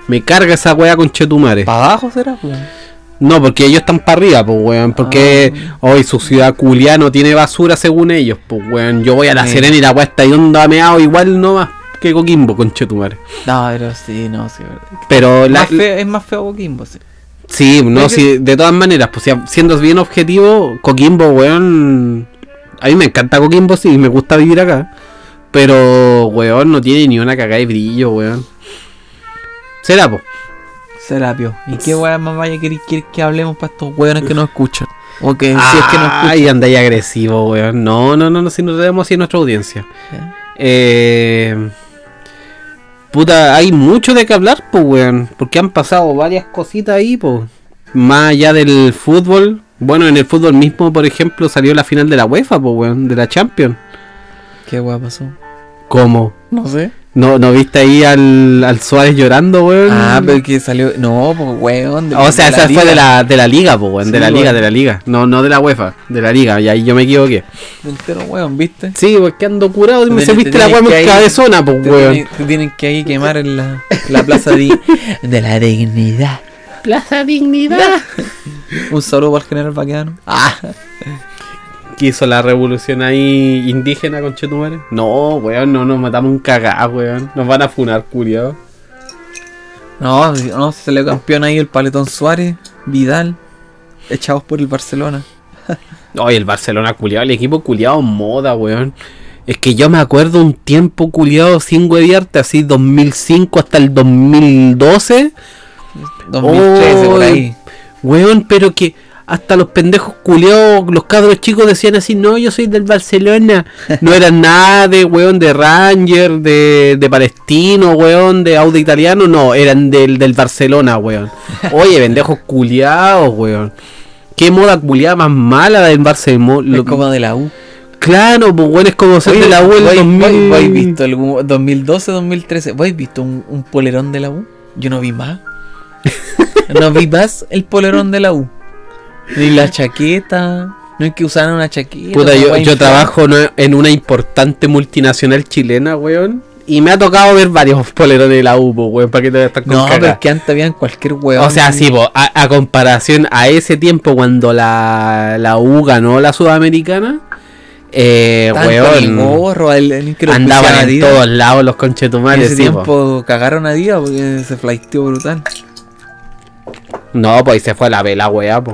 Me carga esa wea con Chetumare. ¿Para abajo será, pues? No, porque ellos están para arriba, pues, weón. Porque Ah. hoy su ciudad culia no tiene basura según ellos, pues, weón. Yo voy a la Sí. Serena y la weá está ahí onda meado igual nomás que Coquimbo, con Chetumare. No, pero sí, no, sí, verdad. Pero la, Más feo- es más feo Coquimbo, sí. sí, no, que- sí, de todas maneras, pues si- siendo bien objetivo, Coquimbo, weón. A mí me encanta Coquimbo, sí, me gusta vivir acá. Pero, weón, no tiene ni una cagada de brillo, weón. Será, po. Serapio. ¿Y qué weá más vaya a querer, querer que hablemos para estos weones que no escuchan? O que si es que no escuchan. Ay, andáis agresivo, weón. No, no, no, no, si nos debemos así nuestra audiencia. Eh, puta, hay mucho de qué hablar, pues, weón. Porque han pasado varias cositas ahí, pues. Más allá del fútbol. Bueno, en el fútbol mismo, por ejemplo, salió la final de la UEFA, pues, weón. De la Champions. ¿Qué weá pasó? ¿Cómo? No sé. ¿No, ¿No viste ahí al, al Suárez llorando, weón? Ah, pero que salió. No, pues weón. de- O sea, de esa fue de la, de la liga, pues, weón. De la liga, de la liga. No, no de la UEFA, de la liga. Y ahí yo me equivoqué. Entero weón, ¿viste? Sí, porque ando curado me se te viste la weón cabezona, pues, weón. tienen- te tienen que ahí quemar en la, la plaza de, de la dignidad. Plaza Dignidad. Un saludo para el general Baqueano. Ah, ¿Qué hizo la revolución ahí indígena con Chetumare? No, weón, no nos matamos un cagá, weón. Nos van a funar, culiado. no, no, se salió campeón ahí el Paletón Suárez, Vidal, echados por el Barcelona. Oye, el Barcelona culiado, el equipo culiado moda, weón. Es que yo me acuerdo un tiempo culiado sin hueviarte, así 2005 hasta el 2012. 2013, por Oy, ahí. Weón, pero que hasta los pendejos culiados, los cabros chicos decían así, no, yo soy del Barcelona. No eran nada de weón de Ranger, de, de Palestino, weón, de Audi Italiano, no, eran del, del Barcelona, weón. Oye, pendejos culiados, weón. Qué moda culiada más mala del Barcelona. Es como de la U. Claro, pues weón, es como ser de la U en ¿vos- 2000. vos- visto algún 2012, 2013? ¿Vos has visto un, un polerón de la U? Yo no vi más. no vi más el polerón de la U. Ni la chaqueta. No es que usaran una chaqueta. Puta, yo, trabajo en una importante multinacional chilena, weón. Y me ha tocado ver varios polerones de la U, weón, para que te estás con No, caga. pero es que antes habían cualquier weón. O sea, sí, po, a, a comparación a ese tiempo cuando la, la U ganó la Sudamericana, eh, con el weón, gorro, el, el andaban en todos lados los En conchetumares, ese sí, po. tiempo cagaron a Díaz porque se flaiteó brutal. No, pues se fue a la vela, weá, po.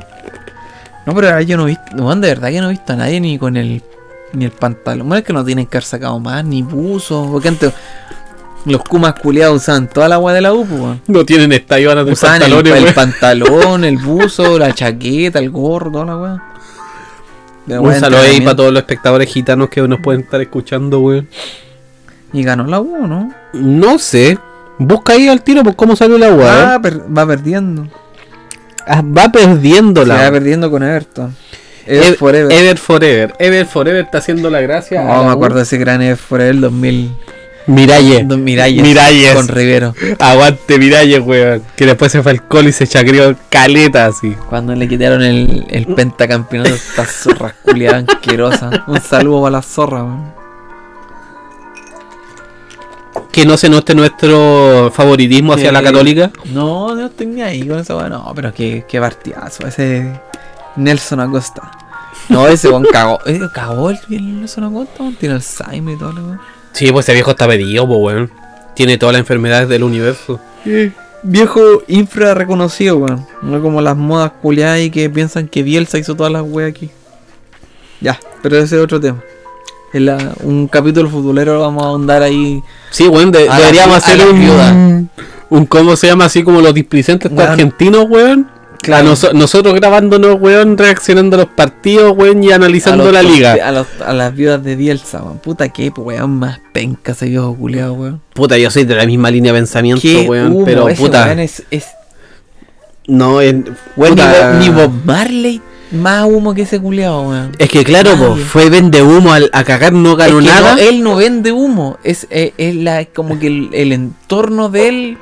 No, pero yo no he visto, no, de verdad que no he visto a nadie ni con el ni el pantalón. Bueno, es que no tienen que haber sacado más, ni buzo. Porque antes los Kumas culiados usaban toda la agua de la U, pues, weón. No tienen estadio, van a tener Usaban el, pantalones, el weón. pantalón, el buzo, la chaqueta, el gorro, toda la weá. Un saludo ahí para todos los espectadores gitanos que nos pueden estar escuchando, weón. Y ganó la U, ¿no? No sé. Busca ahí al tiro por cómo salió la weá. Ah, per- va perdiendo. Ah, va perdiendo Se la va perdiendo con Everton. Ever Ever Forever. Ever Forever. Ever Forever está haciendo la gracia. No, la me acuerdo de ese gran Ever Forever 2000. Miralle. Miralles. Miralles. Con Rivero. Aguante Miralle, weón. Que después se fue al colo y se chacreó caleta así. Cuando le quitaron el, el pentacampeonato a esta zorra culiada asquerosa. Un saludo para la zorra, weón. Que no se note nuestro favoritismo hacia la católica. No, no estoy ni ahí con weón. No, pero qué, qué partidazo. Ese Nelson Acosta. No, ese weón cagó. cagó el, el Nelson Acosta. Tiene Alzheimer y todo, weón. Sí, pues ese viejo está pedido, pues, weón. Tiene todas las enfermedades del universo. Viejo infra reconocido, weón. No como las modas culiadas y que piensan que Bielsa hizo todas las weas aquí. Ya, pero ese es otro tema. En la- un capítulo futbolero lo vamos a ahondar ahí. Sí, weón, de- la deberíamos hacer la viuda. un, un. ¿Cómo se llama? Así como los displicentes Weón. argentinos, weón. Claro. Nosotros grabándonos, weón, reaccionando a los partidos, weón, y analizando los la liga. A, los- a las viudas de Bielsa, weón. Puta que, weón, más penca ese viejo culiado, weón. Puta, yo soy de la misma línea de pensamiento, Qué weón. humo, pero ese puta. weón es, es No, en, weón, ni, puta. Bob, ni Bob Marley más humo que ese culiado, weón. Es que claro, po, fue vende humo al, a cagar, no ganó Es que nada. no, él no vende humo, es, es, es la, como que el, el entorno de él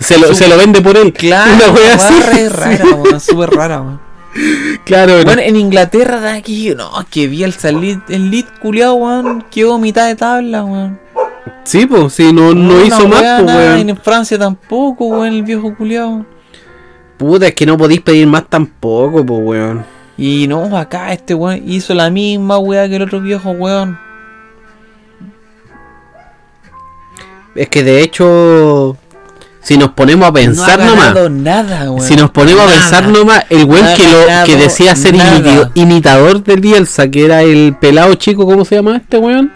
se, lo, su- se lo vende por él. Claro, Una wea así. weá re rara, weón, súper rara, weón. Claro, no. Bueno, en Inglaterra da aquí, no, que Bielsa, el lead, el lead culiao, weón, quedó mitad de tabla, weón. Sí, pues, sí, no, no Una hizo más, pues, weón. En Francia tampoco, weón, el viejo culiao. Puta, es que no podéis pedir más tampoco, pues, weón. Y no, acá este weón hizo la misma weá que el otro viejo weón. Es que de hecho, si nos ponemos a pensar no ha nomás, nada, weón. si nos ponemos Nada. a pensar nomás, el weón No que, lo, que decía ser nada. imitador del Bielsa, que era el pelado chico, ¿cómo se llama este weón?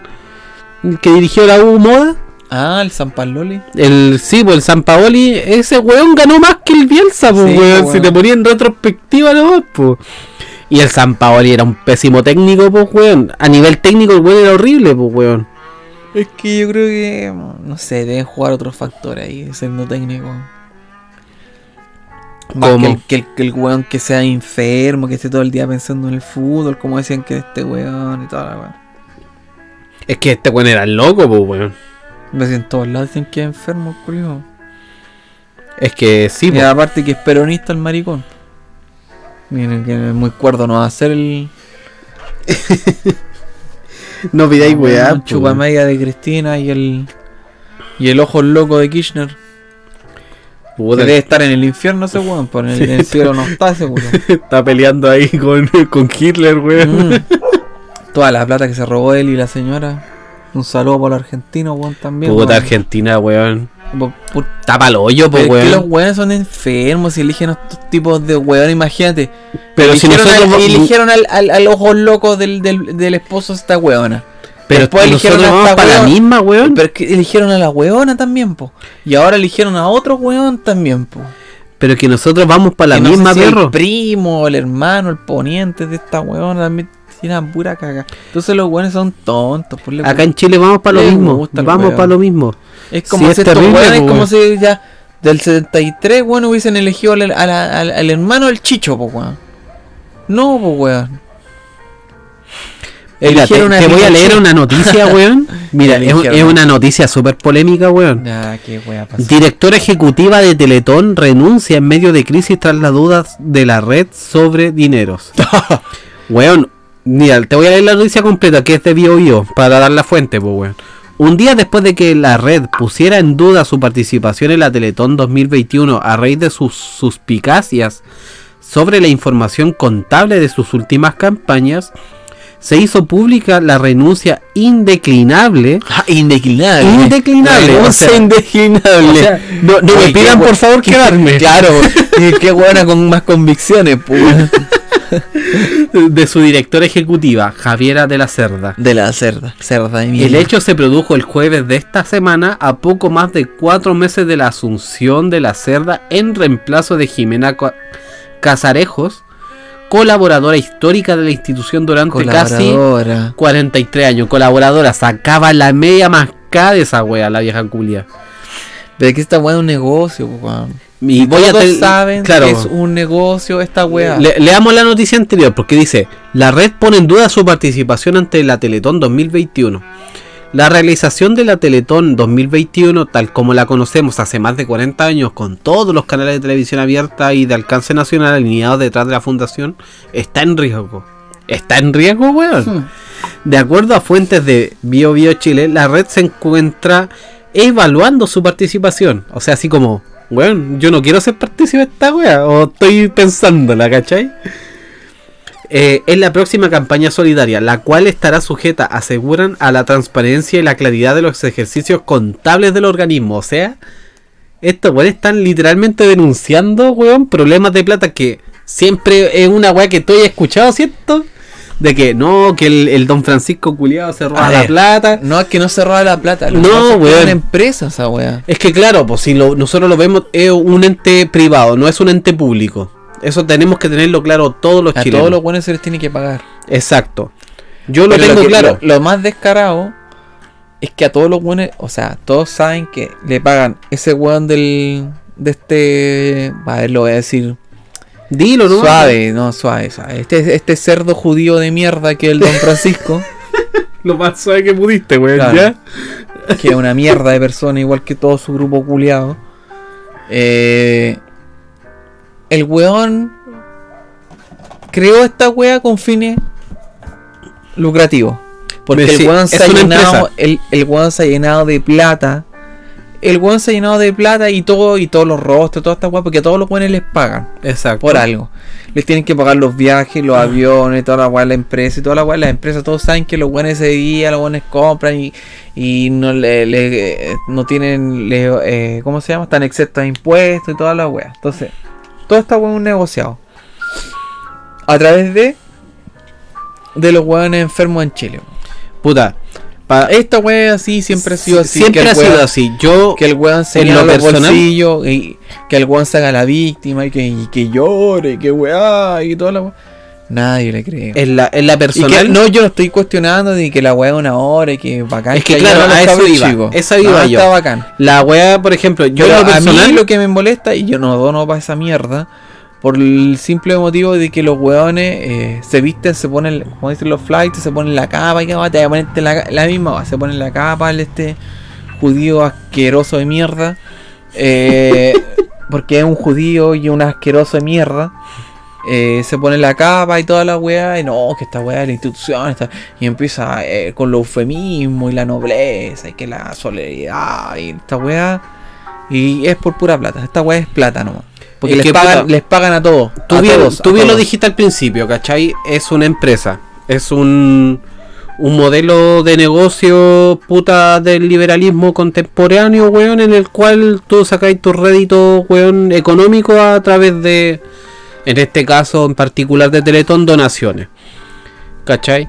El que dirigió la U Moda. Ah, el San Paloli. El, sí, pues el San Paoli, ese weón ganó más que el Bielsa, pues, Sí, weón. pues, Si te ponía en retrospectiva nomás, pues. Y el San Paoli era un pésimo técnico, pues, weón. A nivel técnico, el weón era horrible, pues, weón. Es que yo creo que, no sé, deben jugar otros factores ahí, siendo técnico. Más. Que el, que, el, que el weón que sea enfermo, que esté todo el día pensando en el fútbol, como decían que este weón y toda la weón. Es que este weón era loco, pues, weón. Ves en todos lados dicen que es enfermo, culiao. Es que sí, Y aparte que es peronista el maricón. Miren que es muy cuerdo no va a ser el No pidáis el weá, chupamega de Cristina y el y el ojo loco de Kirchner. Puta, debe estar en el infierno ese weón, por en el, en el cielo no está seguro. Está peleando ahí con, con Hitler, weón. Mm. Toda la plata que se robó él y la señora. Un saludo por los argentinos, weón, también. Puta weón. Argentina, weón. Está pa'l hoyo, pues, pero es que los weón. weones son enfermos y eligen a estos tipos de weón, imagínate. Pero si eligieron, nosotros. al, eligieron al, al, al ojo loco del, del, del esposo de esta weona. Pero Después eligieron nosotros a vamos esta para la weón. misma, weón. Pero es que eligieron a la weona también, po. Y ahora eligieron a otro weón también, po. Pero que nosotros vamos para la Que no sé misma, si El primo, el hermano, el poniente de esta weona también tiene una pura caga. Entonces los weones son tontos. Pues, Acá en Chile vamos para lo mismo. Vamos para lo mismo. Es como Sí, si es estos terrible, weones, po, como si ya del 73, weón, hubiesen elegido al, al- al- al hermano del Chicho, po, weón. No, po, weón. Mira, te, voy a leer una noticia, weón. Mira, es, es una noticia súper polémica, weón. Qué wea. Directora ejecutiva de Teletón renuncia en medio de crisis tras las dudas de la red sobre dineros. weón, mira, te voy a leer la noticia completa que es de BioBio para dar la fuente, pues. Un día después de que la red pusiera en duda su participación en la Teletón 2021 a raíz de sus suspicacias sobre la información contable de sus últimas campañas, se hizo pública la renuncia indeclinable Ah, indeclinable. Indeclinable, o renuncia sea, indeclinable. o sea, no, no Oye, me pidan por favor quedarme Claro, y qué buena con más convicciones, pues. de su directora ejecutiva, Javiera de la Cerda. De la cerda, cerda de mierda. El hecho se produjo el jueves de esta semana, a poco más de cuatro meses de la asunción de la Cerda en reemplazo de Jimena Ca- Casarejos, colaboradora histórica de la institución durante casi Colaboradora. 43 años. Colaboradora, sacaba la media mascada de esa wea, la vieja culia. Pero que esta weá es un negocio, weón. Y voy a Todos saben claro, que es un negocio esta weá. Le- leamos la noticia anterior porque dice, la red pone en duda su participación ante la Teletón 2021. La realización de la Teletón 2021, tal como la conocemos hace más de 40 años, con todos los canales de televisión abierta y de alcance nacional alineados detrás de la fundación, está en riesgo. ¿Está en riesgo, weón? Hmm. De acuerdo a fuentes de Bio Bio Chile, la red se encuentra evaluando su participación. O sea, así como, weón, yo no quiero ser partícipe de esta wea, o estoy pensándola, ¿cachai? Eh, en la próxima campaña solidaria, la cual estará sujeta, aseguran, a la transparencia y la claridad de los ejercicios contables del organismo. O sea, estos weones están literalmente denunciando, weón, problemas de plata que siempre es una weá que estoy escuchado, ¿cierto? De que no, que el, el don Francisco culiado se roba la plata. No, es que no se roba la plata. No, weón. Es una empresa esa weá. Es que claro, pues si lo- nosotros lo vemos, es un ente privado, no es un ente público. Eso tenemos que tenerlo claro todos los A chilenos. todos los buenos se les tiene que pagar. Exacto. Yo lo Pero tengo que- claro. Lo, lo más descarado es que a todos los buenos, o sea, todos saben que le pagan ese weón del. de este. A ver, lo voy a decir. Dilo, ¿no? Suave, no, suave, suave. Este, este cerdo judío de mierda que es el Don Francisco, Lo más suave que pudiste, weón, Claro. ¿ya? que es una mierda de persona, igual que todo su grupo culiado. Eh, el weón creó esta wea con fines lucrativos. Porque Sí, el weón se es ha llenado, empresa. el, el weón se ha llenado de plata. El weón se ha llenado de plata y todo, y todos los rostros, toda esta weá, porque a todos los weones les pagan Exacto. por algo. Les tienen que pagar los viajes, los aviones, toda la weá, la empresa y toda la weá. Las empresas todos saben que los buenos ese día, los buenos compran y, y no le, le- eh, no tienen, le, eh, ¿cómo se llama? Están exentos de impuestos y toda la weá. Entonces, todo está weón negociado. A través de de los weones enfermos en Chile. Puta, Pa- Esta wea así siempre ha sido así. Siempre que ha el sido weón- así. Yo, Que el weón se En lo los personal- bolsillos y que el weón se haga la víctima y que, y que llore, que weá y toda la wea. Nadie le cree. en la, en la Y personal. que, no, yo no estoy cuestionando de que la weá es una hora y que bacán. Es que ayudan claro, a eso iba, chicos. eso iba No, yo. Está bacán. La wea, por ejemplo, yo lo a mí lo que me molesta, y yo no dono para esa mierda, por el simple motivo de que los weones eh, se visten, se ponen, como dicen los flights, se ponen la capa y que va, te voy a ponerte la, la misma, se ponen la capa, el este judío asqueroso de mierda, eh, porque es un judío y un asqueroso de mierda. Eh, se pone la capa y toda la weá, y no, que esta weá es la institución, esta- y empieza eh, con lo eufemismo y la nobleza, y que la solidaridad, y esta weá, y es por pura plata, esta weá es plata nomás. Porque Es les que, pagan, puta, les pagan a todos. Tú a bien, todos, tú a bien lo dijiste al principio, ¿cachai? Es una empresa. Es un, un modelo de negocio puta del liberalismo contemporáneo, weón, en el cual tú sacáis tu rédito, weón, económico a través de, en este caso en particular de Teletón, donaciones. ¿Cachai?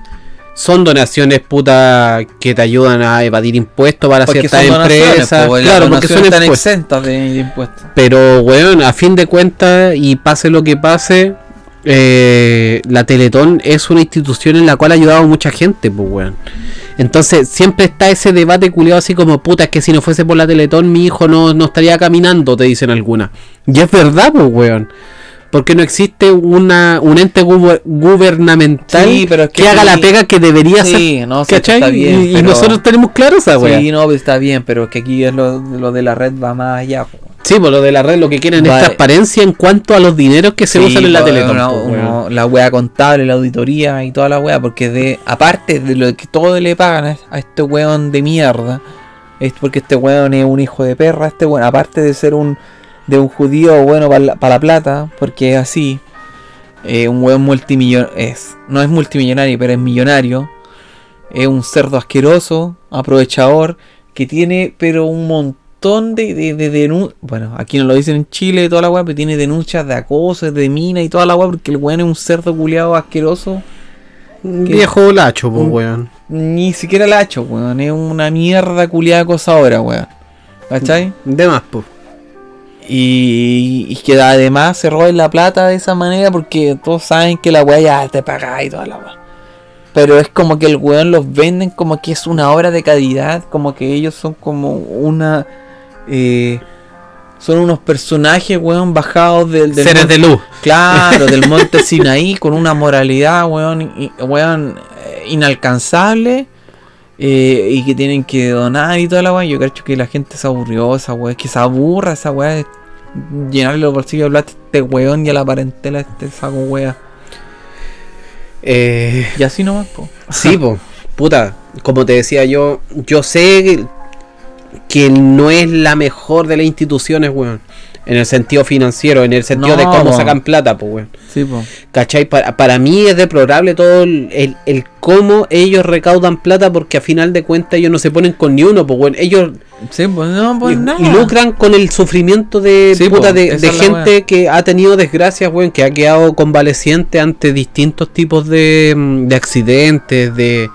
Son donaciones puta que te ayudan a evadir impuestos para Porque ciertas empresas. po, claro, porque son están exentas de, impuestos. Pero, weón, a fin de cuentas, y pase lo que pase, eh, la Teletón es una institución en la cual ha ayudado a mucha gente, pues, weón. Entonces, siempre está ese debate culiado así como, puta, es que si no fuese por la Teletón, mi hijo no, no estaría caminando, te dicen algunas. Y es verdad, pues, weón. Porque no existe una, un ente guber- gubernamental Sí, pero es que, que haga la pega que debería Sí, ser. no, bien, y, nosotros tenemos claro esa weón. Sí, no, pues está bien, pero es que aquí es lo, lo de la red va más allá. po. Sí, por lo de la red lo que quieren es transparencia en cuanto a los dineros que se usan en la Teletón. po, la wea contable, la auditoría y toda la wea, porque de aparte de lo que todo le pagan a, a este weón de mierda, es porque este weón es un hijo de perra, este weón, aparte de ser un de un judío bueno para la, pa' la plata, porque es así, eh, un weón multimillonario, es, no es multimillonario, pero es millonario, es un cerdo asqueroso, aprovechador, que tiene pero un montón de, de, de denun- bueno, aquí no lo dicen en Chile y toda la weá, pero tiene denuncias de acoso, de mina y toda la weá, porque el weón es un cerdo culiado asqueroso, Un Viejo lacho, pues, weón. ni siquiera la ha hecho, weón, es una mierda culiada acosadora, weón. ¿Cachai? De más, pues. Y, y que además se roben la plata de esa manera porque todos saben que la weá ya te paga y toda la weá. Pero es como que el weón los venden como que es una obra de calidad, como que ellos son como una... eh, son unos personajes, weón, bajados del... del Seres monte- de luz. Claro, del monte Sinaí, con una moralidad, weón, weón, eh, inalcanzable. Eh, y que tienen que donar y toda la weá. Yo creo que la gente se aburrió esa weá. Es que se aburra esa weá llenarle los bolsillos de plata a este weón y a la parentela de este saco weá. Eh, Y así nomás, po. sí, pues. Puta, como te decía yo, yo sé que no es la mejor de las instituciones, weón. En el sentido financiero, en el sentido de cómo po. sacan plata, pues, weón. Sí, po. ¿Cachai? Para, para mí es deplorable todo el, el, el cómo ellos recaudan plata porque a final de cuentas ellos no se ponen con ni uno, pues, weón. Ellos Sí, pues no, pues nada. lucran con el sufrimiento de Sí, puta po, de, gente que ha tenido desgracias, weón, que ha quedado convaleciente ante distintos tipos de, mm, de accidentes, de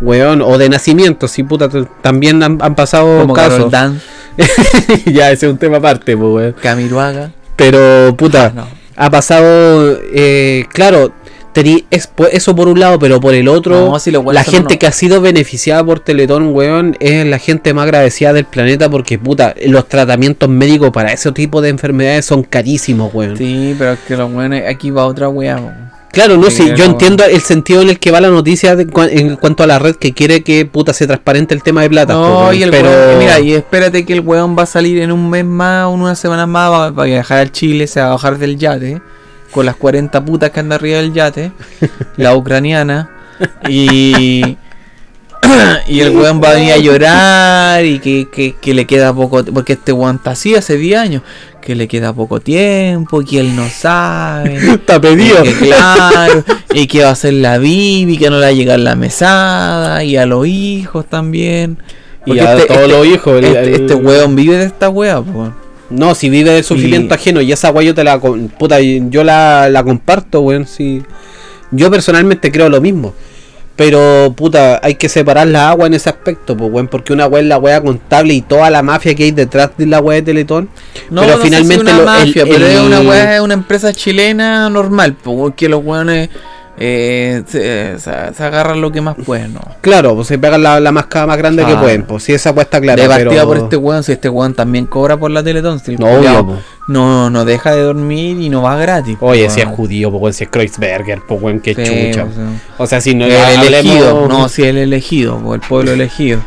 weón, o de nacimientos, sí, puta, también han, han pasado Como casos. Carol Dan, ya, ese es un tema aparte, pues, weón. Camiruaga. Pero, puta, No. ha pasado, eh, claro, tení- eso por un lado, pero por el otro, No, si la gente que ha sido beneficiada por Teletón, weón, es la gente más agradecida del planeta porque, puta, los tratamientos médicos para ese tipo de enfermedades son carísimos, weón. Sí, pero es que los weones, aquí va otra weá. Claro, no, Sí, yo entiendo el sentido en el que va la noticia de en cuanto a la red que quiere que, puta, se transparente el tema de plata. No, y el pero... weón- mira, y espérate que el weón va a salir en un mes más, unas semanas más, va, va a viajar al Chile, se va a bajar del yate, con las 40 putas que anda arriba del yate, la ucraniana, y... y el weón va a venir a llorar y que, que, que le queda poco porque este weón está así hace 10 años que le queda poco tiempo que él no sabe Está pedido. y que, claro, y que va a ser la Bibi, que no le va a llegar la mesada, y a los hijos también. Y a este, todos este- los hijos. el- este, el- este weón vive de esta wea, pues. No, si vive del sufrimiento Y- ajeno y esa weá yo te la puta, yo la, la comparto, weón, sí. Yo personalmente creo lo mismo. Pero, puta, hay que separar la agua en ese aspecto, pues, weón, porque una weá es la weá contable y toda la mafia que hay detrás de la weá de Teletón. No, pero no sé si finalmente una lo- el- mafia, pero el- es una weá, es una empresa chilena normal, porque los weones eh, se, se- agarran lo que más pueden, ¿no? Claro, pues se pegan la, la mascada más grande que pueden, pues, si esa está clara. de partida pero... por este weón, si este weón también cobra por la Teletón, si el No, culiao obvio, pues. no, no deja de dormir y no va gratis. Oye, weón. si es judío, pues, si es Kreuzberger, pues, weón, qué Sí, chucha. o sea, O sea, si no el elegido, no, si el elegido, po, el pueblo elegido.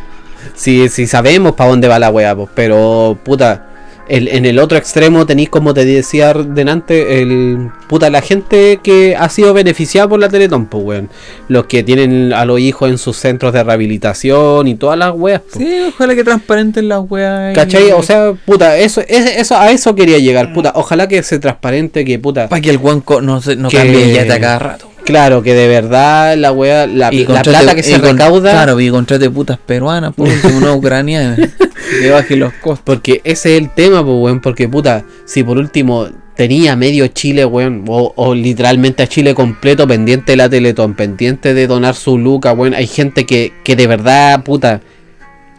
Si, si sabemos para dónde va la weá, pues, pero puta, el- en el otro extremo tenéis, como te decía delante, el puta, la gente que ha sido beneficiada por la Teletón, pues, weón. Los que tienen a los hijos en sus centros de rehabilitación y todas las weas, pues. Sí, ojalá que transparenten las weas. y- ¿Cachai? O sea, puta, eso, es- eso, a eso quería llegar, puta. Ojalá que se transparente que, puta, para que el weón co- no, se, no Que- cambie de yate a cada rato. Claro, que de verdad la wea, la, Y la contrate- plata que se con- recauda. Claro, y contrate putas peruanas, por último, no ucranianas. que bajen los costos. Porque ese es el tema, pues, weón. Porque, puta, si por último tenía medio Chile, weón, o, o literalmente a Chile completo pendiente de la Teletón, pendiente de donar su luca, weón. Hay gente que, que de verdad, puta,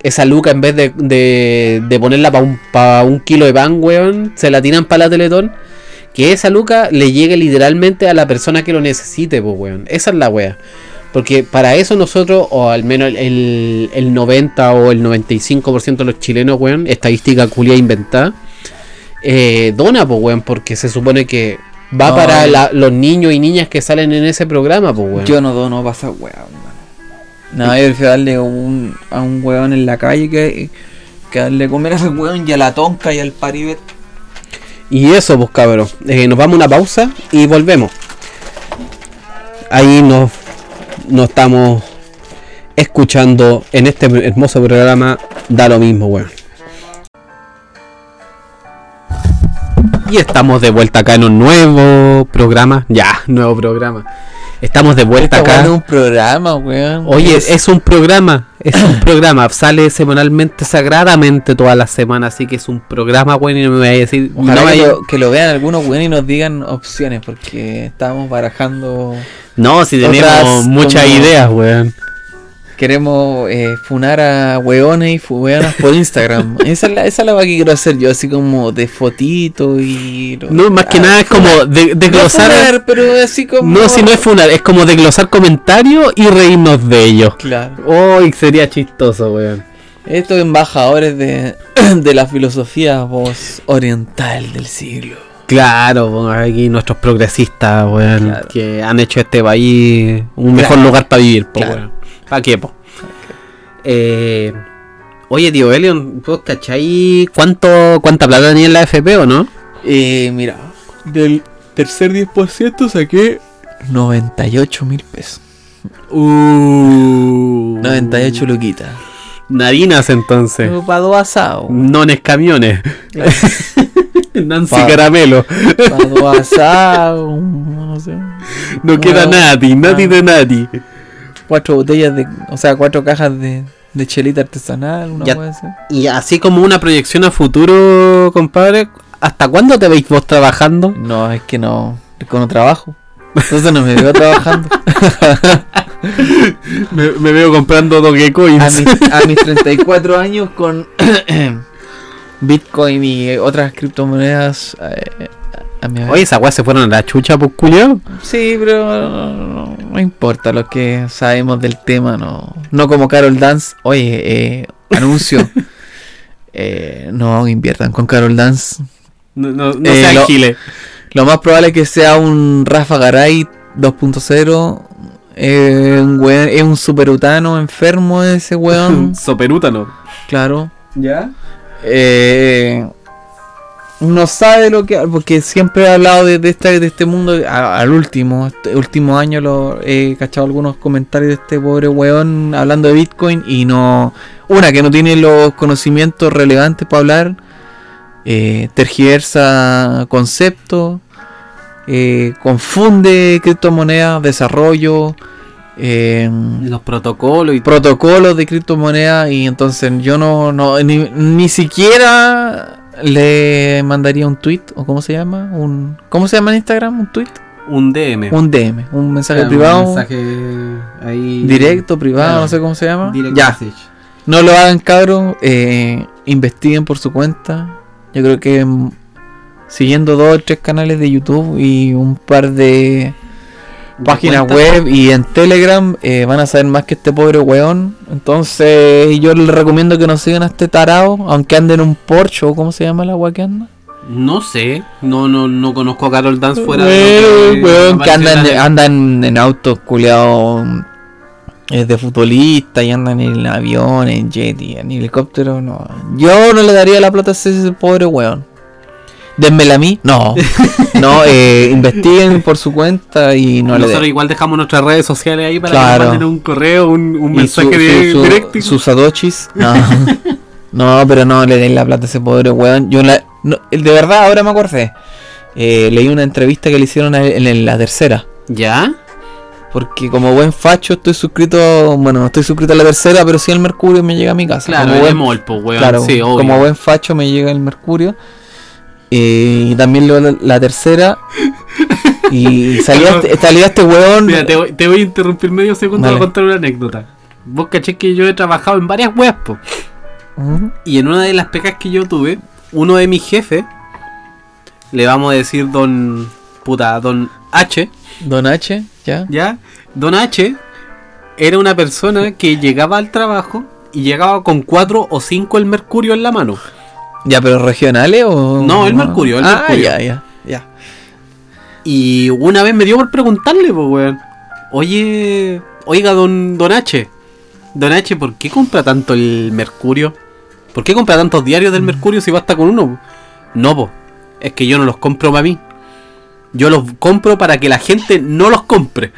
esa luca en vez de, de, de ponerla para un, pa un kilo de pan, weón, se la tiran para la Teletón. Que esa luca le llegue literalmente a la persona que lo necesite, pues, weón. Esa es la wea. Porque para eso nosotros, o al menos el, el, el 90 o el 95% de los chilenos, weón, estadística culia inventada, eh, dona, pues, weón, porque se supone que va No, para la- los niños y niñas que salen en ese programa, pues, weón. Yo no dono para esa wea, hermano. No, yo prefiero darle un, a un weón en la calle que, que darle comer a ese weón y a la tonca y al paribet. Y eso, pues. Eh, nos vamos a una pausa y volvemos. Ahí nos, nos estamos escuchando en este hermoso programa. Da lo mismo, weón. Y estamos de vuelta acá en un nuevo programa. Ya, nuevo programa. Estamos de vuelta Esta weá acá. es un programa, weón. Oye, es un programa, es un programa, sale semanalmente, sagradamente todas las semanas, así que es un programa, bueno, y no me voy a decir, Ojalá no, me que, vaya- lo, que lo vean algunos weón y nos digan opciones, porque estábamos barajando. no, si tenemos muchas como- ideas, weón. Queremos eh, funar a weones y fu- weonas por Instagram. esa, es la, esa es la que quiero hacer yo, así como de fotito y. No, más que Ah, nada es funar. como de, No desglosar, funar, pero así como. no, si no es funar, es como desglosar comentarios y reírnos de ellos. Claro. Uy, sería chistoso, weón. Estos embajadores de, de la filosofía voz oriental del siglo. Claro, aquí nuestros progresistas, weón, Claro. que han hecho este país un mejor lugar para vivir, po, Claro. weón. ¿Para qué, po? Eh, oye, tío Elion, ¿vos cachai cuánto, cuánta plata tenía en la FP o no? Eh, mira, del tercer 10% saqué 98 mil pesos. Uh, 98 luquitas. Narinas entonces. Para dos asados. Nones camiones. Nancy Pa- Caramelo. Para dos asados. No sé. No queda Nati ah. de Nati. Cuatro botellas de. O sea, cuatro cajas de, de chelita artesanal. Una Ya. así. Y así como una proyección a futuro, compadre, ¿hasta cuándo te veis vos trabajando? No, es que no. Es que no trabajo. Entonces no me veo trabajando. Me, me veo comprando Dogecoins. a, mis, a mis 34 años con Bitcoin y otras criptomonedas. eh, Oye, esa weá se fueron a la chucha, pues culio. Sí, pero no, no- no importa lo que sabemos del tema, no, no como Carol Dance. Oye, eh, anuncio. Eh, no inviertan con Carol Dance. No, no, no Eh, sea lo- Chile. Lo más probable es que sea un Rafa Garay 2.0. Eh, un weón- es un superutano enfermo ese weón. Soperútano. claro. ¿Ya? Eh, no sabe lo que porque siempre he hablado de, de este, de este mundo a- al último este último año lo he cachado algunos comentarios de este pobre weón hablando de Bitcoin y no una que no tiene los conocimientos relevantes para hablar eh, tergiversa conceptos eh, confunde criptomonedas desarrollo eh, Los protocolos y protocolos de criptomonedas y entonces yo no, no ni, ni siquiera le mandaría un tweet o cómo se llama un cómo se llama en Instagram un tweet Un DM. Un DM, un mensaje Claro, privado. Un mensaje ahí. Directo, privado, Claro. no sé cómo se llama. Ya, message. no lo hagan cabros, eh, investiguen por su cuenta. Yo creo que mm, siguiendo dos o tres canales de YouTube y un par de cuenta? web y en Telegram eh, van a saber más que este pobre weón. Entonces yo les recomiendo que no sigan a este tarado, aunque ande en un Porsche o cómo se llama la weá que anda. No sé. No, no, no conozco a Carol Dance fuera Eh, de. lo weón, que andan, andan en autos culiados eh, de futbolista y andan en avión, en jet y en helicóptero. No. Yo no le daría la plata a ese pobre weón. Denmela a mí. No. no, eh, investiguen por su cuenta y no le Nosotros den. igual dejamos nuestras redes sociales ahí para Claro. que manden un correo, un, un mensaje su- directo. sus adochis. No. no, pero no le den la plata a ese pobre weón. Yo la, no, de verdad, ahora me acordé. Eh, leí una entrevista que le hicieron a él en, la tercera. ¿Ya? Porque como buen facho estoy suscrito, bueno, no estoy suscrito a la tercera, pero sí al Mercurio me llega a mi casa. Claro, como el buen, Molpo, weón. claro, sí, obvio. como buen facho me llega el Mercurio. Eh, y también la, la tercera. Y salía, este, salía este weón. Mira, te, voy- te voy a interrumpir medio segundo Dale. para contar una anécdota. Vos caché que yo he trabajado en varias weas, po. Y en una de las pecas que yo tuve, uno de mis jefes, le vamos a decir don. Puta, don H, Don H, ya. ¿ya? Don H era una persona que llegaba al trabajo y llegaba con cuatro o cinco el mercurio en la mano. Ya, pero regionales o. No, el Mercurio, el ah, Mercurio. ya, ya, ya. Y una vez me dio por preguntarle, pues, weón. Oye, oiga, don, don H. Don H, ¿por qué compra tanto el Mercurio? ¿Por qué compra tantos diarios del Mercurio si basta con uno? No, pues. Es que yo no los compro para mí. Yo los compro para que la gente no los compre.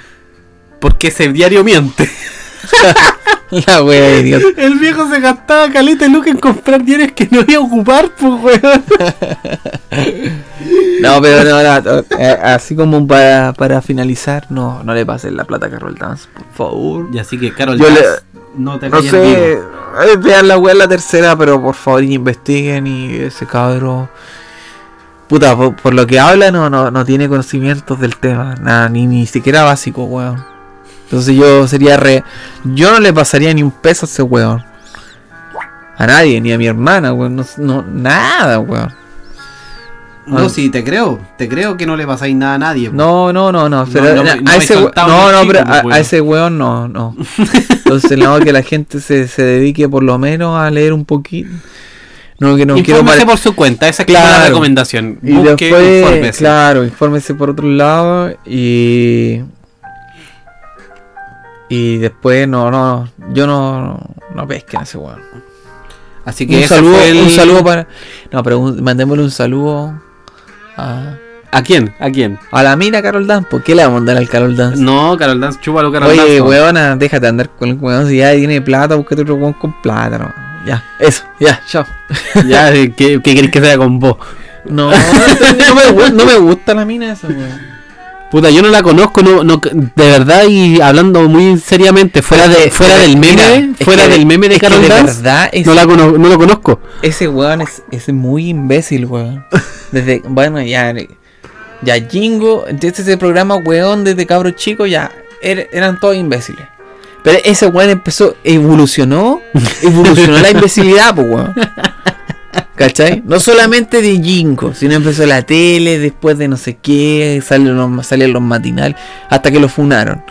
Porque ese diario miente. La wea idiota. El viejo se gastaba caleta de lucas en comprar diarios que no iba a ocupar, pues, weón. No, pero no, no, eh, así como para, para finalizar, no, no le pasen la plata a Carol Dance, por favor. Y así que, Carol, Yo le- no te No calles sé, vivo. eh, vean la weá en la tercera, pero por favor investiguen y ese cabro. Puta, por, por lo que habla no, no, no tiene conocimientos del tema, nada, ni, ni siquiera básico, weón. Entonces yo sería re. Yo no le pasaría ni un peso a ese weón. A nadie, ni a mi hermana, weón. No, no- nada, weón. No, sí, te creo. Te creo que no le pasáis nada a nadie. po. No, no, no, no. pero no a no me ese we- soltaba no, un no, chico, pero pues, a, weón. a ese weón no, no. Entonces, no, que la gente se, se dedique por lo menos a leer un poquito. No, que no quiero por su cuenta, esa es la recomendación. Y Busque, después, infórmese. claro, infórmese por otro lado y. Y después, no, no, yo no, no pesquen a ese weón. Así que Un saludo, el- un saludo para. No, pero un- mandémosle un saludo a. ¿A quién? ¿A quién? A la mina Carol Dance, ¿por qué le vamos a mandar al Carol Dance? No, Carol Dance, chúpalo, Carol Oye, Dance. no. weona, déjate andar con el weón. Si ya tiene plata, búscate otro weón con plata, no. Ya, eso, ya, chao. Ya, ¿qué, qué querés que sea con vos? No, no, me, gu- no me gusta la mina esa, weón. Puta, yo no la conozco, no, no, de verdad y hablando muy seriamente, fuera de, fuera del meme, Mira, fuera que- del meme de Carol de Dance, verdad, no, la cono- no lo conozco. ese weón es, es muy imbécil, weón. Desde, bueno, ya, ya Jingo, desde ese programa, weón, desde cabros chicos, ya er- eran todos imbéciles. Pero ese weón empezó, evolucionó, evolucionó la imbecilidad, pues, weón. ¿Cachai? No solamente de Jingo, sino empezó la tele, después de no sé qué, salieron los, salían los matinales, hasta que lo funaron.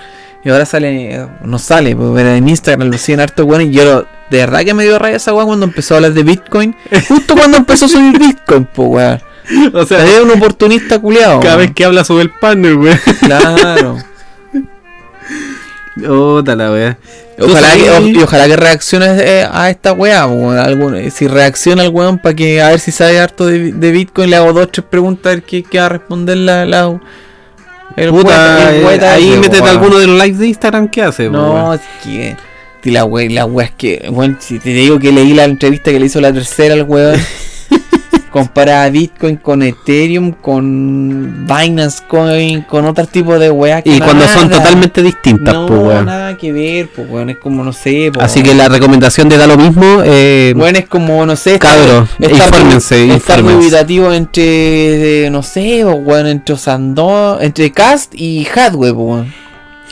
Y ahora sale, no sale, pues, pero en Instagram lo siguen harto weón y yo lo- de verdad que me dio raya esa weón cuando empezó a hablar de Bitcoin. Justo cuando empezó a subir Bitcoin, pues weón. O sea, Es un oportunista culiado. cada vez que habla sobre el panel, weón. Claro. Puta la wea. Ojalá y ojalá que reaccione eh, a esta weón, algún- eh, si reacciona el weón para que a ver si sabe harto de, de Bitcoin, le hago dos tres preguntas a ver qué, qué va a responder la. la el Puta, el eh, ahí ese, métete alguno de los lives de Instagram que hace, No, es que. la wea, la wea es que. Weón, si te digo que leí la entrevista que le hizo la tercera al weón. Comparar Bitcoin con Ethereum, con Binance Coin, con otro tipo de weá. que Y cuando son totalmente distintas, no, pues, nada que ver, pues, weón. Es como, no sé, pues, Así que la recomendación de da lo mismo. Eh, Bueno, es como, no sé, Cabros, infórmense, estar dubitativo entre, no sé, pues, weón, entre Sandón, entre Cast y Hadwe, pues, weón.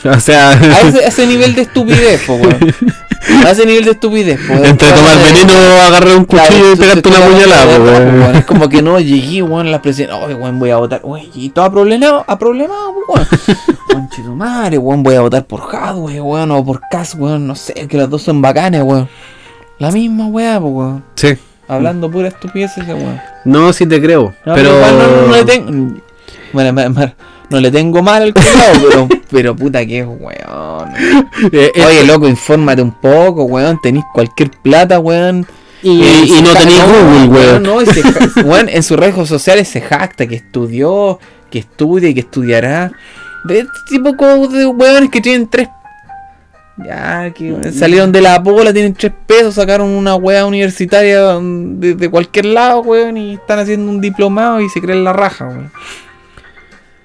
o sea, A ese, a ese nivel de estupidez, pues, weón. A ese nivel de estupidez, pues. entre tomar veneno, agarrar un Claro, cuchillo y pegarte una puñalada, tú- weón. Es como que no, llegué, weón, la presidencia. Oye, weón, voy a votar. Oye, y todo problemado, a problemado, weón. Conche tu madre, weón, voy a votar por Hadwe, weón, o por Cas, weón, no sé, que las dos son bacanes, weón. La misma weá, pues, weón. Sí. Hablando pura estupidez ese weón. No, sí te creo. No, pero. igual no, no, no le tengo. Bueno, no le tengo mal al cuidado, pero, pero puta que es, weón. Eh, eh, Oye, loco, infórmate un poco, weón. Tenís cualquier plata, weón. y, Eh, no tenéis Google, weón. No, se ja- weón, en sus redes sociales se jacta que estudió, que estudia y que estudiará. De este tipo de weones que tienen tres. Ya, que salieron de la pola, tienen tres pesos, sacaron una wea universitaria mm, de, de cualquier lado, weón, y están haciendo un diplomado y se creen la raja, weón.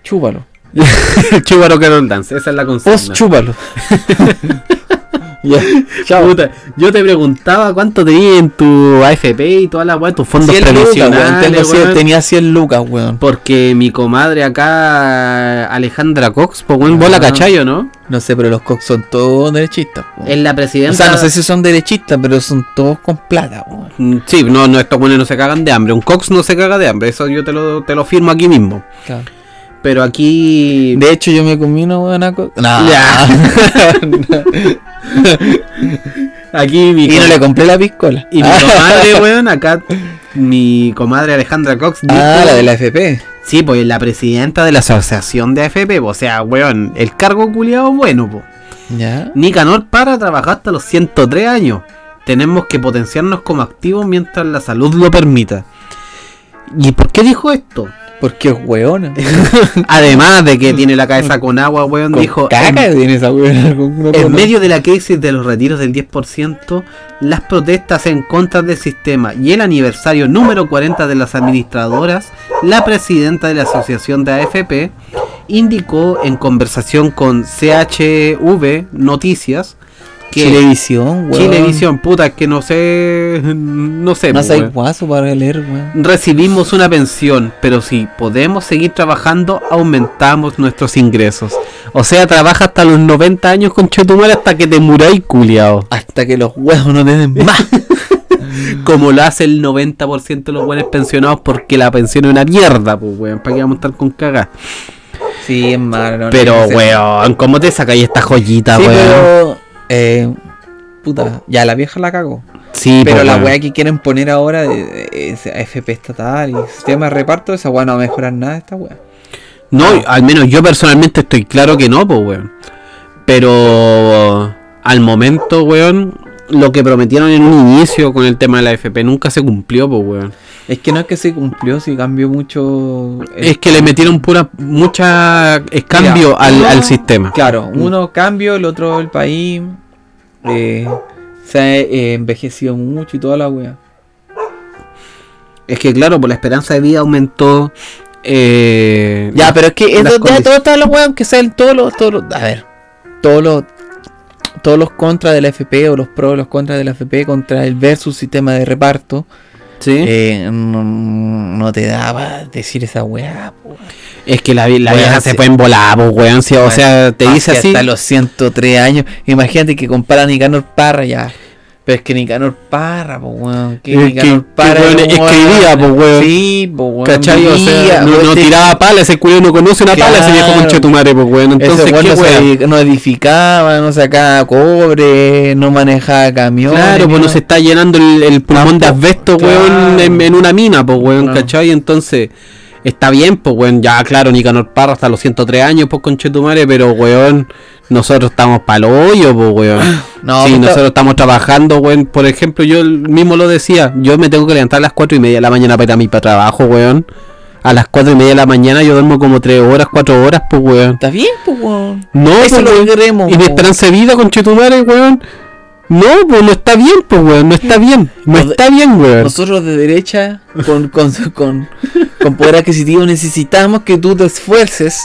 Chúpalo. Chúbaro Carol Dance, esa es la consigna. Vos chúpalo. ya, chao. Puta, yo te preguntaba cuánto tenías en tu AFP y toda la weá, tus fondos 100 lucas, weón. previsionales, weón. Tenía 100 lucas, weón. Porque mi comadre acá, Alejandra Cox, pues weón, vos la Ah. cachayo, ¿no? No sé, pero los cox son todos derechistas. Es la presidenta. O sea, no sé si son derechistas, pero son todos con plata. weón. Mm, Sí, no, no, estos buenos no se cagan de hambre. Un Cox no se caga de hambre, eso yo te lo, te lo firmo aquí mismo. Pero aquí. De hecho, yo me comí una buena. Ya. Aquí mi, y no le compré la piscola. y mi comadre, weón, acá. Mi comadre Alejandra Cox. Ah, la de la FP. Sí, pues la presidenta de la asociación de AFP, po, o sea, weón, el cargo culiado bueno, po. Ya. Nicanor para trabajar hasta los 103 años. Tenemos que potenciarnos como activos mientras la salud lo permita. ¿Y por qué dijo esto? Porque es weona. Además de que tiene la cabeza con agua, weón, Con dijo... caca En, tiene esa weona. con una en medio de la crisis de los retiros del 10%, las protestas en contra del sistema y el aniversario número 40 de las administradoras, la presidenta de la Asociación de AFP indicó en conversación con CHV Noticias que Chilevisión, weón. Chilevisión, puta, es que no sé, no sé, No pues, soy weón. guaso para leer, weón. recibimos una pensión, pero si podemos seguir trabajando, aumentamos nuestros ingresos. O sea, trabaja hasta los 90 años con Chetumare hasta que te muráis, culiao. Hasta que los huevos no tienen más. Como lo hace el 90% de los buenos pensionados porque la pensión es una mierda, pues, weón. ¿Para qué vamos a estar con cagas? sí, es malo. no Pero, que weón, ¿cómo te sacáis esta joyita, Sí, weón? pero. Eh, puta, ya la vieja la cagó. Sí, Pero po, la weá que quieren poner ahora de, AFP estatal y sistema de reparto, esa weá no va a mejorar nada esta weá. No, al menos yo personalmente estoy claro que no, pues, weón. Pero al momento, weón, lo que prometieron en un inicio con el tema de la FP nunca se cumplió, pues, weón. Es que no es que se cumplió, si cambió mucho. el- Es que le metieron pura mucha eh, cambio Mira, al, uno- al sistema. Claro, uno cambio, el otro el país. eh, se ha eh, envejecido mucho y toda la weá. Es que claro, pues la esperanza de vida aumentó. eh, Ya, pero es que es las de, de condi- todas las weas que sean todos los, todos los- A ver, todos los. Todos los contras de la FP o los pros los contras de la FP contra el versus sistema de reparto. ¿Sí? eh, no, no te daba decir esa weá. po. es que la, la vieja se fue en pues, weón. o sea, te Más dice así. Hasta los 103 años. Imagínate que compara a Nicanor Parra ya. Pero es que Nicanor Parra, pues weón. Que Es Nicanor que- Parra. que weón un escribía, po, weón. Sí, pues weón. ¿Cachai? O sea, no, weón, no te- tiraba pala, ese culo no conoce una pala, ese viejo Claro. conchetumare, pues, weón. Entonces, Ese weón ¿qué no, se weón? no edificaba, no sacaba cobre, no manejaba camiones. Claro, pues no se está llenando el, el pulmón de asbesto, claro. weón, en, en una mina, pues, weón, Claro. ¿cachai? Entonces, está bien, pues, weón, ya, claro, Nicanor Parra hasta los 103 años, pues, conchetumare, pero, weón, nosotros estamos para hoyo, pues, weón. No, sí, pues, nosotros estamos trabajando, weón. Por ejemplo, yo mismo lo decía, yo me tengo que levantar a las 4 y media de la mañana para ir a mi trabajo, weón. A las 4 y media de la mañana yo duermo como 3 horas, 4 horas, pues, weón. Está bien, pues weón. No, Eso pues, es lo que weón. queremos. Y mi esperanza de vida, conchetumare, weón. No, pues no está bien, pues weón, no está bien. No Nos- está bien, weón. Nosotros de derecha, con, con, con, con poder adquisitivo, necesitamos que tú te esfuerces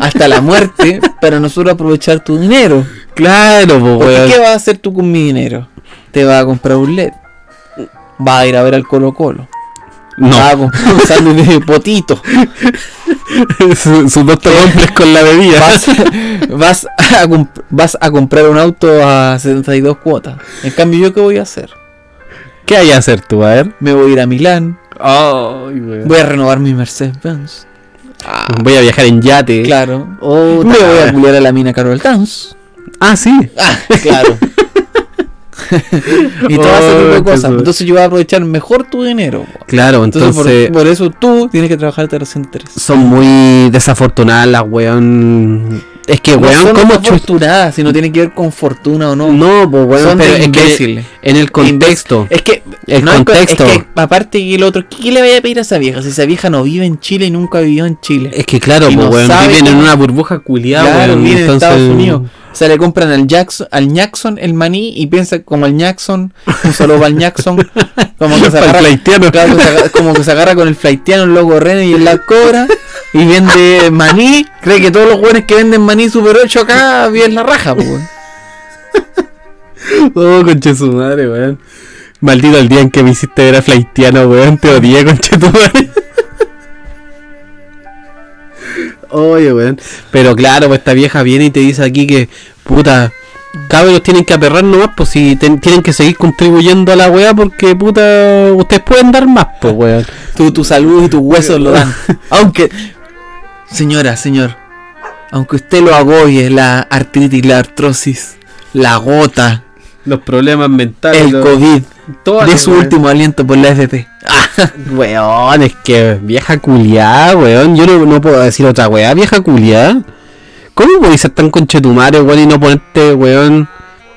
hasta la muerte para nosotros aprovechar tu dinero. Claro, pues weón. ¿qué vas a hacer tú con mi dinero? Te vas a comprar un LED. Vas a ir a ver al Colo Colo. No, un sándwich de potito. sus su dos compres con la bebida. Vas, vas, a, vas a comprar un auto a 72 cuotas. En cambio, ¿yo qué voy a hacer? ¿Qué hay a hacer tú, a ver? Me voy a ir a Milán. Weón. Voy a renovar mi Mercedes-Benz. Voy a viajar en yate. Claro. Oh, Me voy a culiar a la mina Carol Dance. Ah, sí. Ah, claro. y todo ese tipo de cosas. Entonces yo voy a aprovechar mejor tu dinero. po. Claro, Entonces, entonces, por, por eso tú tienes que trabajar hasta los intereses. son muy desafortunadas las weón. Es que No weón, son ¿cómo chu- afortunadas, si no tiene que ver con fortuna o no. No, pues weón, son pero es que en el contexto. Es que El no contexto. Es, que aparte que el otro, ¿qué, le vaya a pedir a esa vieja? Si esa vieja no vive en Chile y nunca vivió en Chile. Es que claro, pues no weón, viven en una burbuja culiada, Claro, weón. vive en entonces- Estados Unidos. O sea, le compran al Jackson, al Jackson el maní y piensa como el Jackson, un saludo el Jackson, como que se agarra, flaitiano. claro, que se agarra- como que se agarra con el flaitiano, el loco René y la cobra y vende maní, cree que todos los jóvenes que venden maní super 8 acá viven la raja, weón. Oh, conche su madre, weón. Maldito el día en que me hiciste ver a Flaitiano, weón. Te odié, conche tu madre. Oye, weón. Pero claro, pues esta vieja viene y te dice aquí que, puta, cabros tienen que aperrar nomás, pues si ten- tienen que seguir contribuyendo a la weá porque, puta, ustedes pueden dar más, pues, weón. Tu, tu salud y tus huesos lo dan. Aunque, señora, señor, aunque usted lo agobie, la artritis, la artrosis, la gota, Los problemas mentales. el COVID, de su último aliento por la FP. Weón, es que vieja culiada, weón. Yo no, no puedo decir otra weá, vieja culiada. ¿Cómo podéis ser tan conchetumare, weón, y no ponerte, weón?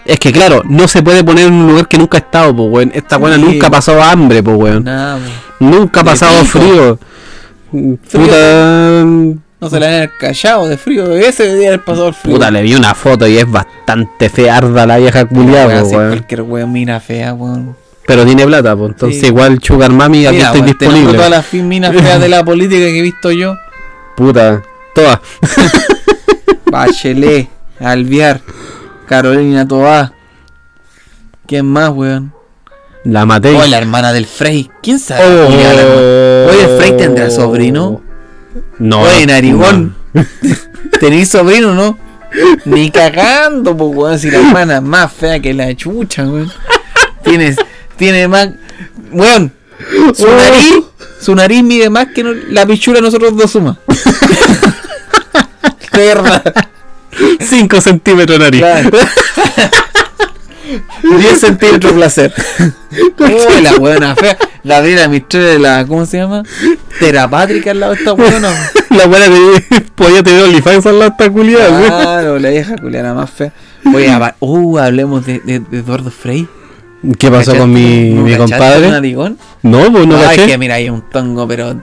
Es que claro, no se puede poner en un lugar que nunca ha estado, pues, weón. Esta Sí. buena nunca ha pasado hambre, pues, weón. Nada, po. Nunca ha pasado frío. Puta. no se la han callado de frío. Ese debería haber pasado el frío. Puta, le vi una foto y es bastante fearda la vieja culiada, Weón, weón. cualquier weón mira fea, weón. Pero tiene plata, pues. Entonces, Sí. igual Sugar Mami, aquí estoy nombro disponible. todas las minas feas de la política que he visto yo. Puta, todas. Bachelet, Alviar, Carolina Toá. ¿Quién más, weón? La maté. Oh, la hermana del Frey. ¿Quién sabe? Oh. Oye, el Frey tendrá sobrino. No. Oye, no, narigón. ¿Tenéis sobrino no? Ni cagando, pues, weón. Si la hermana es más fea que la chucha, weón. Tienes, tiene más. Weón, su Oh. nariz, su nariz mide más que no- la pichula de nosotros dos sumas. De verdad. 5 centímetros nariz. Claro. 10 centímetros placer. Uy, la buena fea. La Gabriela Mistral de la. ¿Cómo se llama? Terapátrica al lado de esta buena. La buena te podía tener OnlyFans al lado de esta culiada. Claro, la vieja culiana más fea. Oye, uh, hablemos de, de- de Eduardo Frey. ¿Qué pasó con mi, ¿No mi compadre? un narigón? No, pues no Ay, caché. que mira, hay un tongo, pero.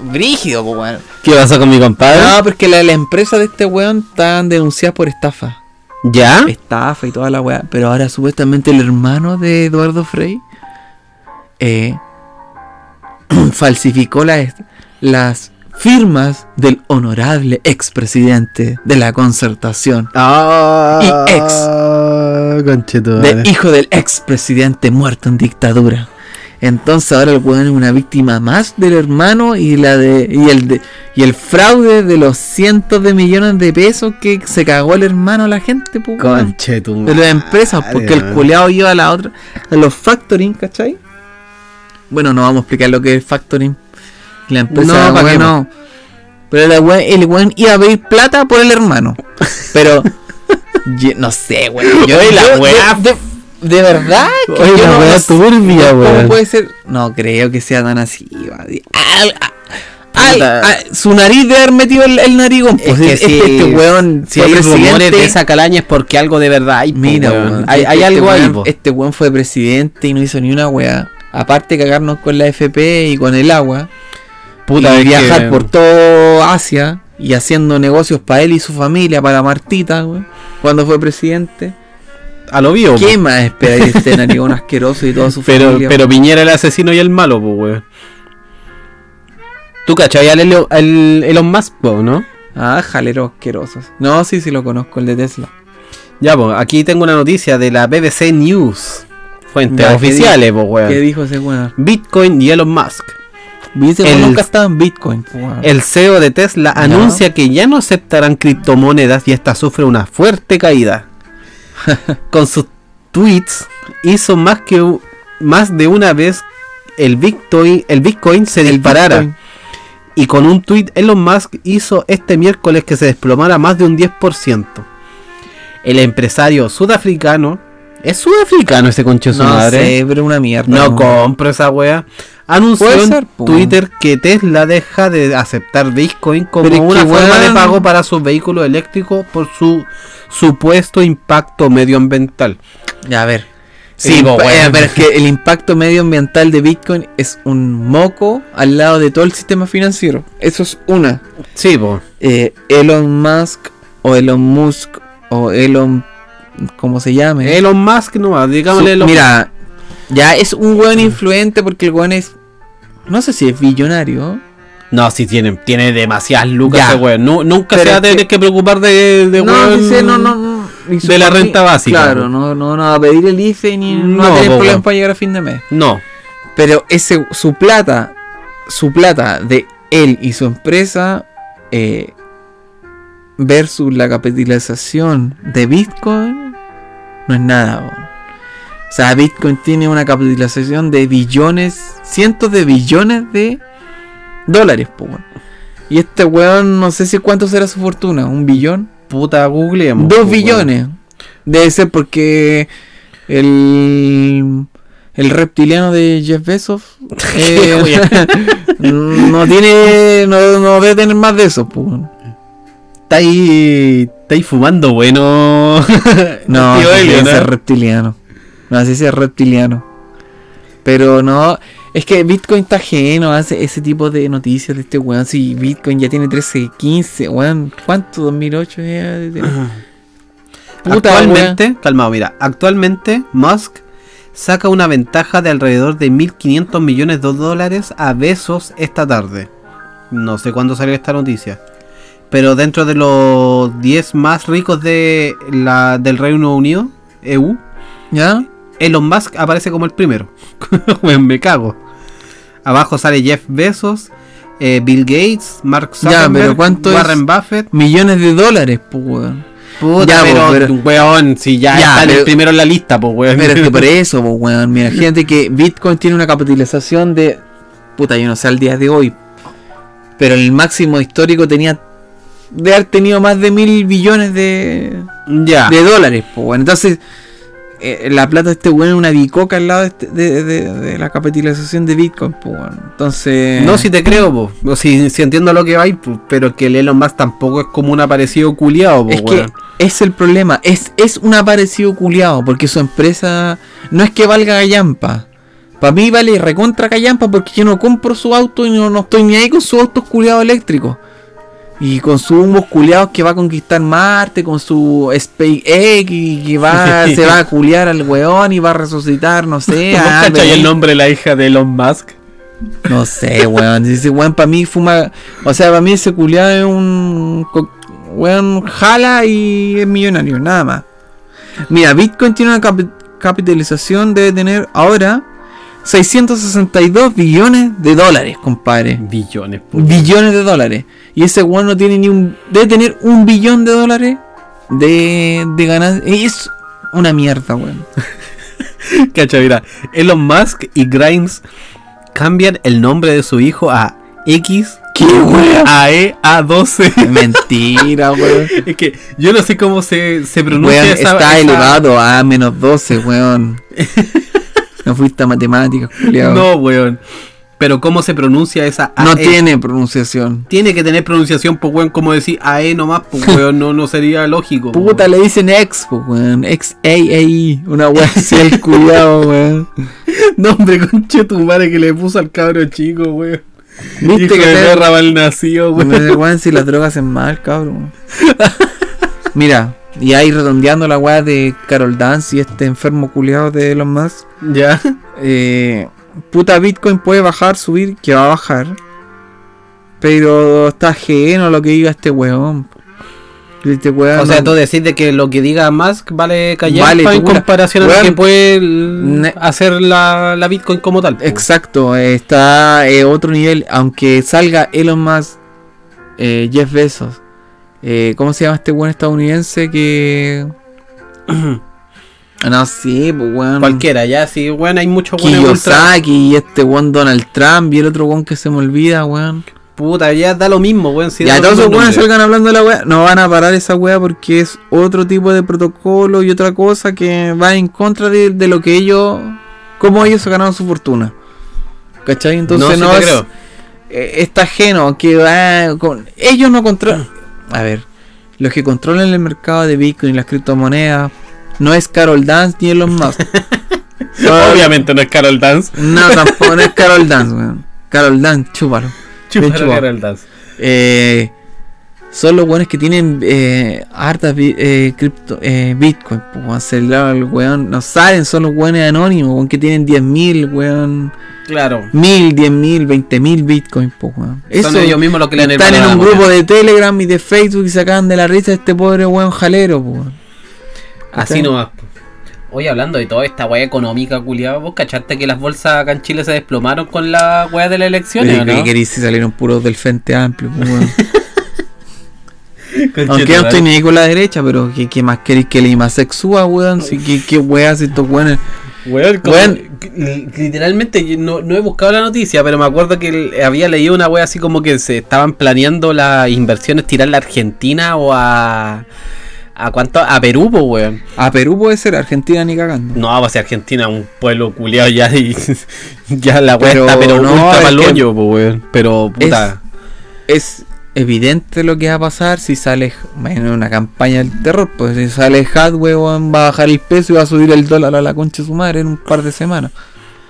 Brígido, pues, weón. ¿Qué pasó con mi compadre? No, porque la, la empresa de este weón están denunciadas por estafa. ¿Ya? estafa y toda la weá. Pero ahora supuestamente el hermano de Eduardo Frey eh, falsificó las, las firmas del honorable expresidente de la concertación. Ah, Y ex. De hijo del expresidente muerto en dictadura. Entonces ahora el weón es una víctima más del hermano y la de y el de, y el fraude de los cientos de millones de pesos que se cagó el hermano a la gente, pues. Conchetumare. de las empresas, porque el culeado lleva a la otra, a los factoring, ¿cachai? Bueno, no vamos a explicar lo que es factoring. La empresa, No, ¿pa' qué, bueno, pero weá- el weón iba a pedir plata por el hermano. Pero, no sé, weón. Yo, Oye, la weá- de, verdad, que Oye, yo la no- sé turbia, ¿Cómo weón. puede ser? No creo que sea tan así. Al- al- Puta. a- su nariz de haber metido el, el narigón. Es Pues, que este, si- este weón Si hay rumores de esa calaña es porque algo de verdad hay. po, Mira, weón. weón, hay, hay este algo ahí, po. Este weón fue presidente y no hizo ni una weá. Aparte de cagarnos con la FP y con el agua. Puta, y es viajar que- por todo Asia y haciendo negocios para él y su familia, para Martita, weón, cuando fue presidente. a lo vivo. ¿Qué más espera que este narigón asqueroso y toda su Pero, familia? pero Piñera el asesino y el malo, pues, weón. ¿Tú cachai al Elon, al Elon Musk, po, no? Ah, jaleros asquerosos. No, sí, sí lo conozco, el de Tesla. Ya, pues, aquí tengo una noticia de la BBC News. Fuentes Ya, ¿qué oficiales, pues, ¿Qué weón. dijo ese weón? Bitcoin y Elon Musk. Nunca estaba en Bitcoin. weón. El CEO de Tesla Ya. anuncia que ya no aceptarán criptomonedas y esta sufre una fuerte caída. Con sus tweets hizo más que más de una vez el Bitcoin, el Bitcoin se El disparara. Bitcoin. Y con un tweet Elon Musk hizo este miércoles que se desplomara más de un 10%. El empresario sudafricano, ¿es sudafricano ese concho de su No madre? sé, pero una mierda. No compro esa wea. Anunció en. Twitter que Tesla deja de aceptar Bitcoin como Pero una forma de pago para sus vehículos eléctricos por su supuesto impacto medioambiental. Ya, a ver. Sí, impa- weón. eh, pero es que el impacto medioambiental de Bitcoin es un moco al lado de todo el sistema financiero. Eso es una. Sí, po. Eh, Elon Musk o Elon Musk o Elon. ¿Cómo se llame? Elon Musk no, Su- digámosle Elon Mira, ya es un weón influente porque el weón es. No sé si es billonario. No, sí tiene, tiene demasiadas lucas ese weón. Nu- nunca Pero se va a es que- tener que preocupar de, de no, weón dice, no, no, de la renta básica, Claro, no, no, no va a pedir el IFE ni no, No, va a tener problemas para llegar a fin de mes. No. Pero ese, su plata, su plata de él y su empresa eh, versus la capitalización de Bitcoin no es nada. O sea, Bitcoin tiene una capitalización de billones, cientos de billones de dólares. po. Y este weón, no sé si cuánto será su fortuna, un billón. Puta, googleemos. Dos po, billones. Debe ser porque el, el reptiliano de Jeff Bezos eh, no tiene. No, no debe tener más de eso. pues. weón. Está ahí, está ahí fumando bueno. No, Elio, ¿no? ser reptiliano. No, sí es reptiliano. Pero no. Es que Bitcoin está ajeno a ese, tipo de noticias de este weón. Si Bitcoin ya tiene 13, 15, weón. ¿Cuánto? 2008 ya? Puta, actualmente, calmado, mira, actualmente Musk saca una ventaja de alrededor de 1.500 millones de dólares a Besos esta tarde. No sé cuándo salió esta noticia. Pero dentro de los 10 más ricos de la, del Reino Unido, EU, ¿Ya? Elon Musk aparece como el primero. Me cago. Abajo sale Jeff Bezos, eh, Bill Gates, Mark Ya, Zuckerberg, pero ¿cuánto es? Warren Buffett. Millones de dólares, pues, weón. Puta, Ya, pero, pero- weón, si ya, Ya, está el primero en la lista, pues, weón. Pero es que por eso, pues, weón. Mira, gente que Bitcoin tiene una capitalización de. Puta, yo no sé al día de hoy. Pero el máximo histórico tenía. De haber tenido más de mil billones de, ya. de dólares, pues, weón. Entonces, eh, la plata de este weón es una bicoca al lado de, este- de- de- de la capitalización de Bitcoin, pues, weón. Entonces. No, si te creo, po. O si, si entiendo lo que va, pero que el Elon Musk tampoco es como un aparecido culiado, po, Es que es el problema, es, es un aparecido culiado, porque su empresa no es que valga gallampa. Para mí vale recontra gallampa porque yo no compro su auto y no, no estoy ni ahí con sus autos culiados eléctricos. Y con sus humos culiados que va a conquistar Marte, con su SpaceX y que va, se va a culiar al weón y va a resucitar, no sé. ¿Vos a cachai el nombre de la hija de Elon Musk? no sé, weón. Ese weón para mí fuma. O sea, para mí ese culiado es un. Weón jala y es millonario, nada más. Mira, Bitcoin tiene una capi- capitalización, debe tener ahora 662 billones de dólares, compadre. Billones, po. Billones de dólares. Y ese weón no tiene ni un. Debe tener un billón de dólares de, de ganancias. Es una mierda, weón. Cacha, mira, Elon Musk y Grimes cambian el nombre de su hijo a X ¡Qué weón! AE A12. Mentira, weón. es que yo no sé cómo se, se pronuncia Weón, esa, está esa- elevado a menos 12, weón. No fuiste a matemáticas. No, weón. Pero cómo se pronuncia esa No AE? tiene pronunciación. Tiene que tener pronunciación, pues weón, como decir AE nomás, pues weón, no, no sería lógico. Puta, weón. le dicen ex, pues, weón. Ex A A I. Una weón así el culiao, weón. Nombre conche tu madre que le puso al cabro chico, weón. Viste Hijo que de te- perra mal nacido, weón. Weón, weón, si las drogas hacen mal, cabrón. Mira, Y ahí redondeando la weá de Carol Dance y este enfermo culiado de Elon Musk. Ya. Eh, puta Bitcoin puede bajar, subir, que va a bajar. Pero está ajeno lo que diga este weón. Este weón O sea, tú decís de que lo que diga Musk vale callar Vale, en comparación a lo que puede hacer la, la Bitcoin como tal. Exacto, está eh, otro nivel. Aunque salga Elon Musk, eh, Jeff Bezos. Eh, ¿Cómo se llama este weón estadounidense que.? Ah, no, sí, pues weón. Cualquiera, ya, sí, bueno, hay muchos buenos ultra. Kiyosaki y este weón Donald Trump y el otro weón que se me olvida, weón. Puta, ya da lo mismo, weón. si ya todos esos weones salgan hablando de la weá, no van a parar esa weá porque es otro tipo de protocolo y otra cosa que va en contra de, de lo que ellos, cómo ellos se ganaron su fortuna. ¿Cachai? Entonces no, es, eh, está ajeno, que va con, ellos no controlan, a ver, los que controlan el mercado de Bitcoin y las criptomonedas no es Carol Dance ni Elon Musk. Son- Obviamente no es Carol Dance. No, tampoco no es Carol Dance, weón. Carol Dance, chúpalo. Chúpalo, chupado. Carol Dance. Eh, son los buenos que tienen eh, hartas eh, cripto, eh, Bitcoin. Pues, el weón, no salen, son los weones anónimos, weón, que tienen 10.000, weón, Claro. 1000, 10.000, 20.000 Bitcoin. Pues, weón. Son ellos mismos los que le el están en un grupo de Telegram y de Facebook y sacan de la risa a este pobre weón jalero. Pues, weón. Así nomás. po. Oye, hablando de toda esta weá económica, culiado, ¿vos cachaste que las bolsas acá en Chile se desplomaron con la weá de las elecciones? Oye, o ¿qué no? queréis si salieron puros del Frente Amplio? Pues, weón. Aunque yo no estoy ni ahí con la derecha, pero ¿qué, qué más queréis que le más sexúa, weón? Si, ¿Qué, qué weas estos weones? Weón, como- Weón. li- literalmente no, no he buscado la noticia, pero me acuerdo que había leído una wea así como que se estaban planeando las inversiones tirarla a Argentina o a. ¿A cuánto? A Perú, pues, weón. A Perú puede ser, Argentina ni cagando. No, va a ser Argentina, un pueblo culiado ya y ya la wea Pero está, pero no, es que hoyo, pues, weón. Pero puta. Es evidente lo que va a pasar si sale en una campaña del terror. Pues si sale weón, va a bajar el peso y va a subir el dólar a la concha de su madre en un par de semanas.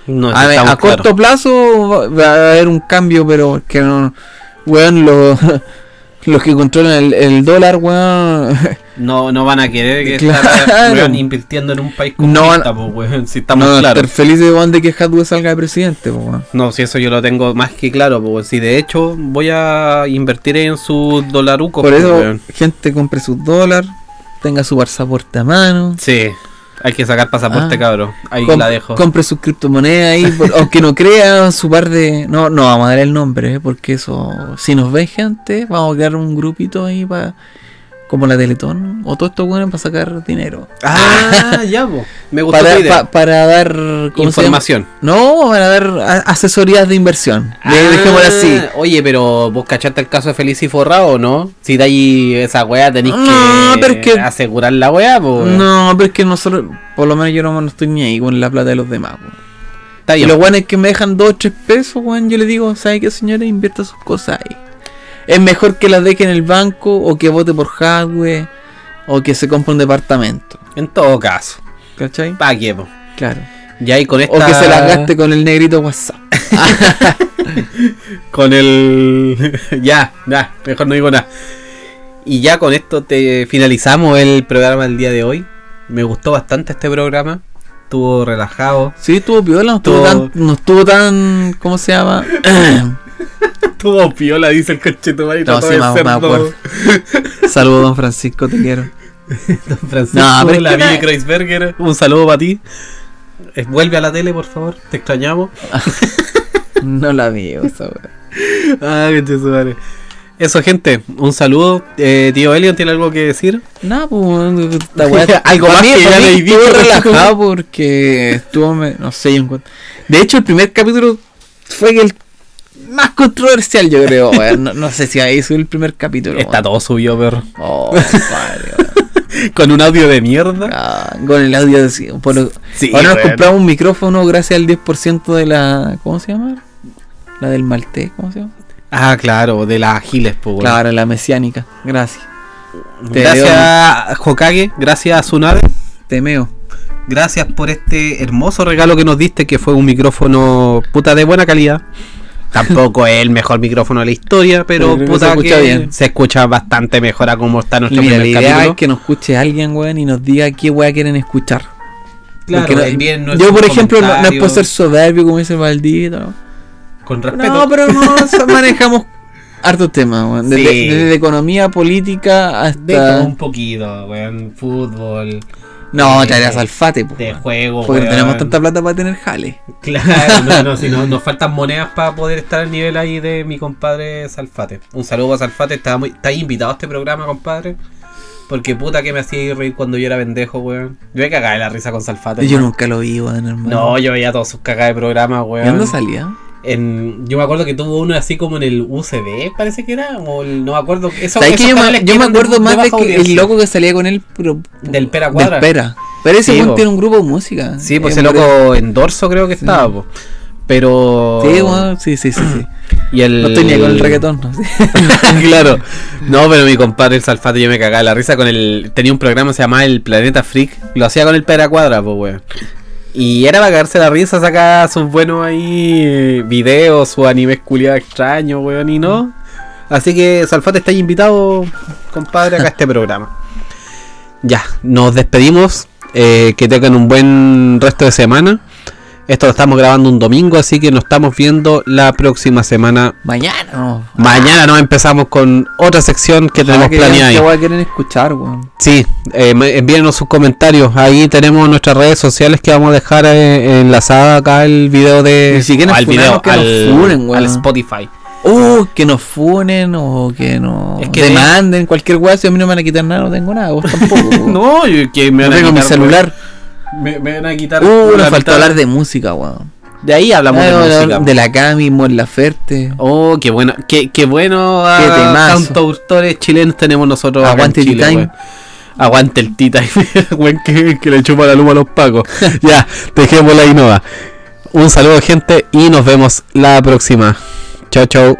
No, a a corto plazo va- a haber un cambio, pero que no. Weón, los, los que controlan el, el dólar, weón. No, no van a querer que Claro. estar weón, invirtiendo en un país No comunista, van- pues, weón. Si estamos no claros. estar felices weón, de que Hatway salga de presidente, pues, weón. No, si eso yo lo tengo más que claro, pues si de hecho voy a invertir en sus dolarucos. Por eso, weón. gente compre sus dólares, tenga su pasaporte a mano. Sí, hay que sacar pasaporte, Ah. cabrón. Ahí Com- la dejo. Compre sus criptomonedas ahí, por- aunque no crea su par de. No, no vamos a dar el nombre, ¿eh? porque eso. Si nos ven gente, vamos a crear un grupito ahí para. Como la Teletón, o todo esto bueno para sacar dinero. Ah, ya, pues. Me gustó Para, tu idea. pa- para dar. Información. No, para dar asesorías de inversión. Ah, dejémoslo así. Oye, pero vos cachaste el caso de Feliz y Forrado, ¿o no? Si de ahí esa weá tenéis No, que, pero es que- asegurar la weá, pues. No, pero es que nosotros, por lo menos yo no, no estoy ni ahí con la plata de los demás. weón. Está Y bien. los weones que me dejan 2 o 3 pesos, weón, yo les digo, ¿sabe qué señora? Invierta sus cosas ahí. Es mejor que las deje en el banco o que vote por hardware o que se compre un departamento. En todo caso. ¿Cachai? Pa' qué, po. Claro. Ya ahí con esta. O que se las gaste con el negrito WhatsApp. Con el. ya, ya, mejor no digo nada. Y ya con esto te finalizamos el programa del día de hoy. Me gustó bastante este programa. Estuvo relajado. Sí, estuvo piola, no estuvo, tan, no estuvo tan. ¿Cómo se llama? Estuvo piola, dice el conchetumare. No, sí, todo- acuerdo. Saludos, don Francisco, te quiero. Don Francisco, No, pero la no- Kreisberger. Un saludo para ti. Eh, Vuelve a la tele, por favor. Te extrañamos. No la veo esa. Ah, conchetumare. Eso, gente. Un saludo. Eh, tío Elion, ¿tiene algo que decir? No, pues esta weá. Algo más mí- que ya le dicho, relajado porque estuvo. me- no sé, yo encuentro- De hecho, el primer capítulo fue el más controversial, yo creo. No, no sé si ahí fue el primer capítulo. Está todo subido, perro. Oh, padre. Con un audio de mierda. Ah, con el audio de. Lo- Sí, Ahora nos compramos un micrófono gracias al 10% de la. ¿Cómo se llama? La del Maltés, ¿cómo se llama? Ah, claro, de las Agiles, pues. Claro, la mesiánica. Gracias. Te Gracias, Hokage. Gracias, Tsunade. Temeo. Gracias por este hermoso regalo que nos diste, que fue un micrófono puta de buena calidad. Tampoco es el mejor micrófono de la historia, pero, Pero puta se escucha que bien. se escucha bastante mejor a cómo está nuestro Mira, la idea capítulo. es que nos escuche alguien, weón, y nos diga qué weá quieren escuchar. Claro, no- yo, por ejemplo, no, no es por comentarios ser soberbio, como dice. ¿no? con respeto. No, pero no manejamos hartos temas, weón. Desde, Sí. desde economía, política De todo hasta. un poquito, weón. Fútbol, No, de- traerás alfate, po, de weón. juego, Porque no tenemos tanta plata para tener jale. Claro, no, no, si no, nos faltan monedas para poder estar al nivel ahí de mi compadre Salfate. Un saludo a Salfate, está, muy, está invitado a este programa, compadre. Porque puta que me hacía reír cuando yo era pendejo, weón. Yo me cagaba de la risa con Salfate. Yo hermano. nunca lo vi, weón, hermano. No, yo veía todos sus cagadas de programa, ¿Y weón. dónde salía? En, yo me acuerdo que tuvo uno así como en el UCB, parece que era, o el- no me acuerdo. Eso, ¿Sabes que yo, me, yo me de- acuerdo más de que el loco que salía con él, pero. Del Pera Cuadra. Del Pera. Pero ese Sí, tiene un grupo de música. Sí, pues ese loco en Dorso creo que estaba, po. Pero. Sí, sí, sí, sí. sí. Y el... No ni con el reggaetón, no sé. claro. No, pero mi compadre el Salfate yo me cagaba la risa con el. Tenía un programa que se llamaba El Planeta Freak. Lo hacía con el Pera Cuadra, pues weón. Y era para cagarse la risa, sacaba sus buenos ahí eh, videos, sus animes culiados extraños, weón, y no. Así que Salfate está invitado, compadre, acá a este programa. Ya, nos despedimos. eh, que tengan un buen resto de semana. Esto lo estamos grabando un domingo, así que nos estamos viendo la próxima semana Mañana, no. Mañana nos empezamos con otra sección que tenemos Ah, que planeada. ¿Qué ahí. weá quieren escuchar, weón? Sí, eh, envíenos sus comentarios. Ahí tenemos nuestras redes sociales que vamos a dejar eh, enlazada acá el video de. Ni siquiera al funarnos, que nos funen, weón. al Spotify. Uh, que nos funen o que nos Es que demanden cualquier weá. Si a mí no me van a quitar nada, no tengo nada. Vos tampoco. No, yo- que me no van a tengo mi celular. Me, me van a quitar. Uh, nos faltó hablar de música, weón. De ahí hablamos de Ah, música. de la Cami, Mon Laferte. Oh, qué bueno, qué, qué bueno Qué ah, cantautores chilenos tenemos nosotros. acá en Aguante Chile, T-Time. weón. Aguante el tita, weón, que, que le chupa la luma a los pacos. ya, dejemos la innova. Un saludo, gente, y nos vemos la próxima. Chao, chao.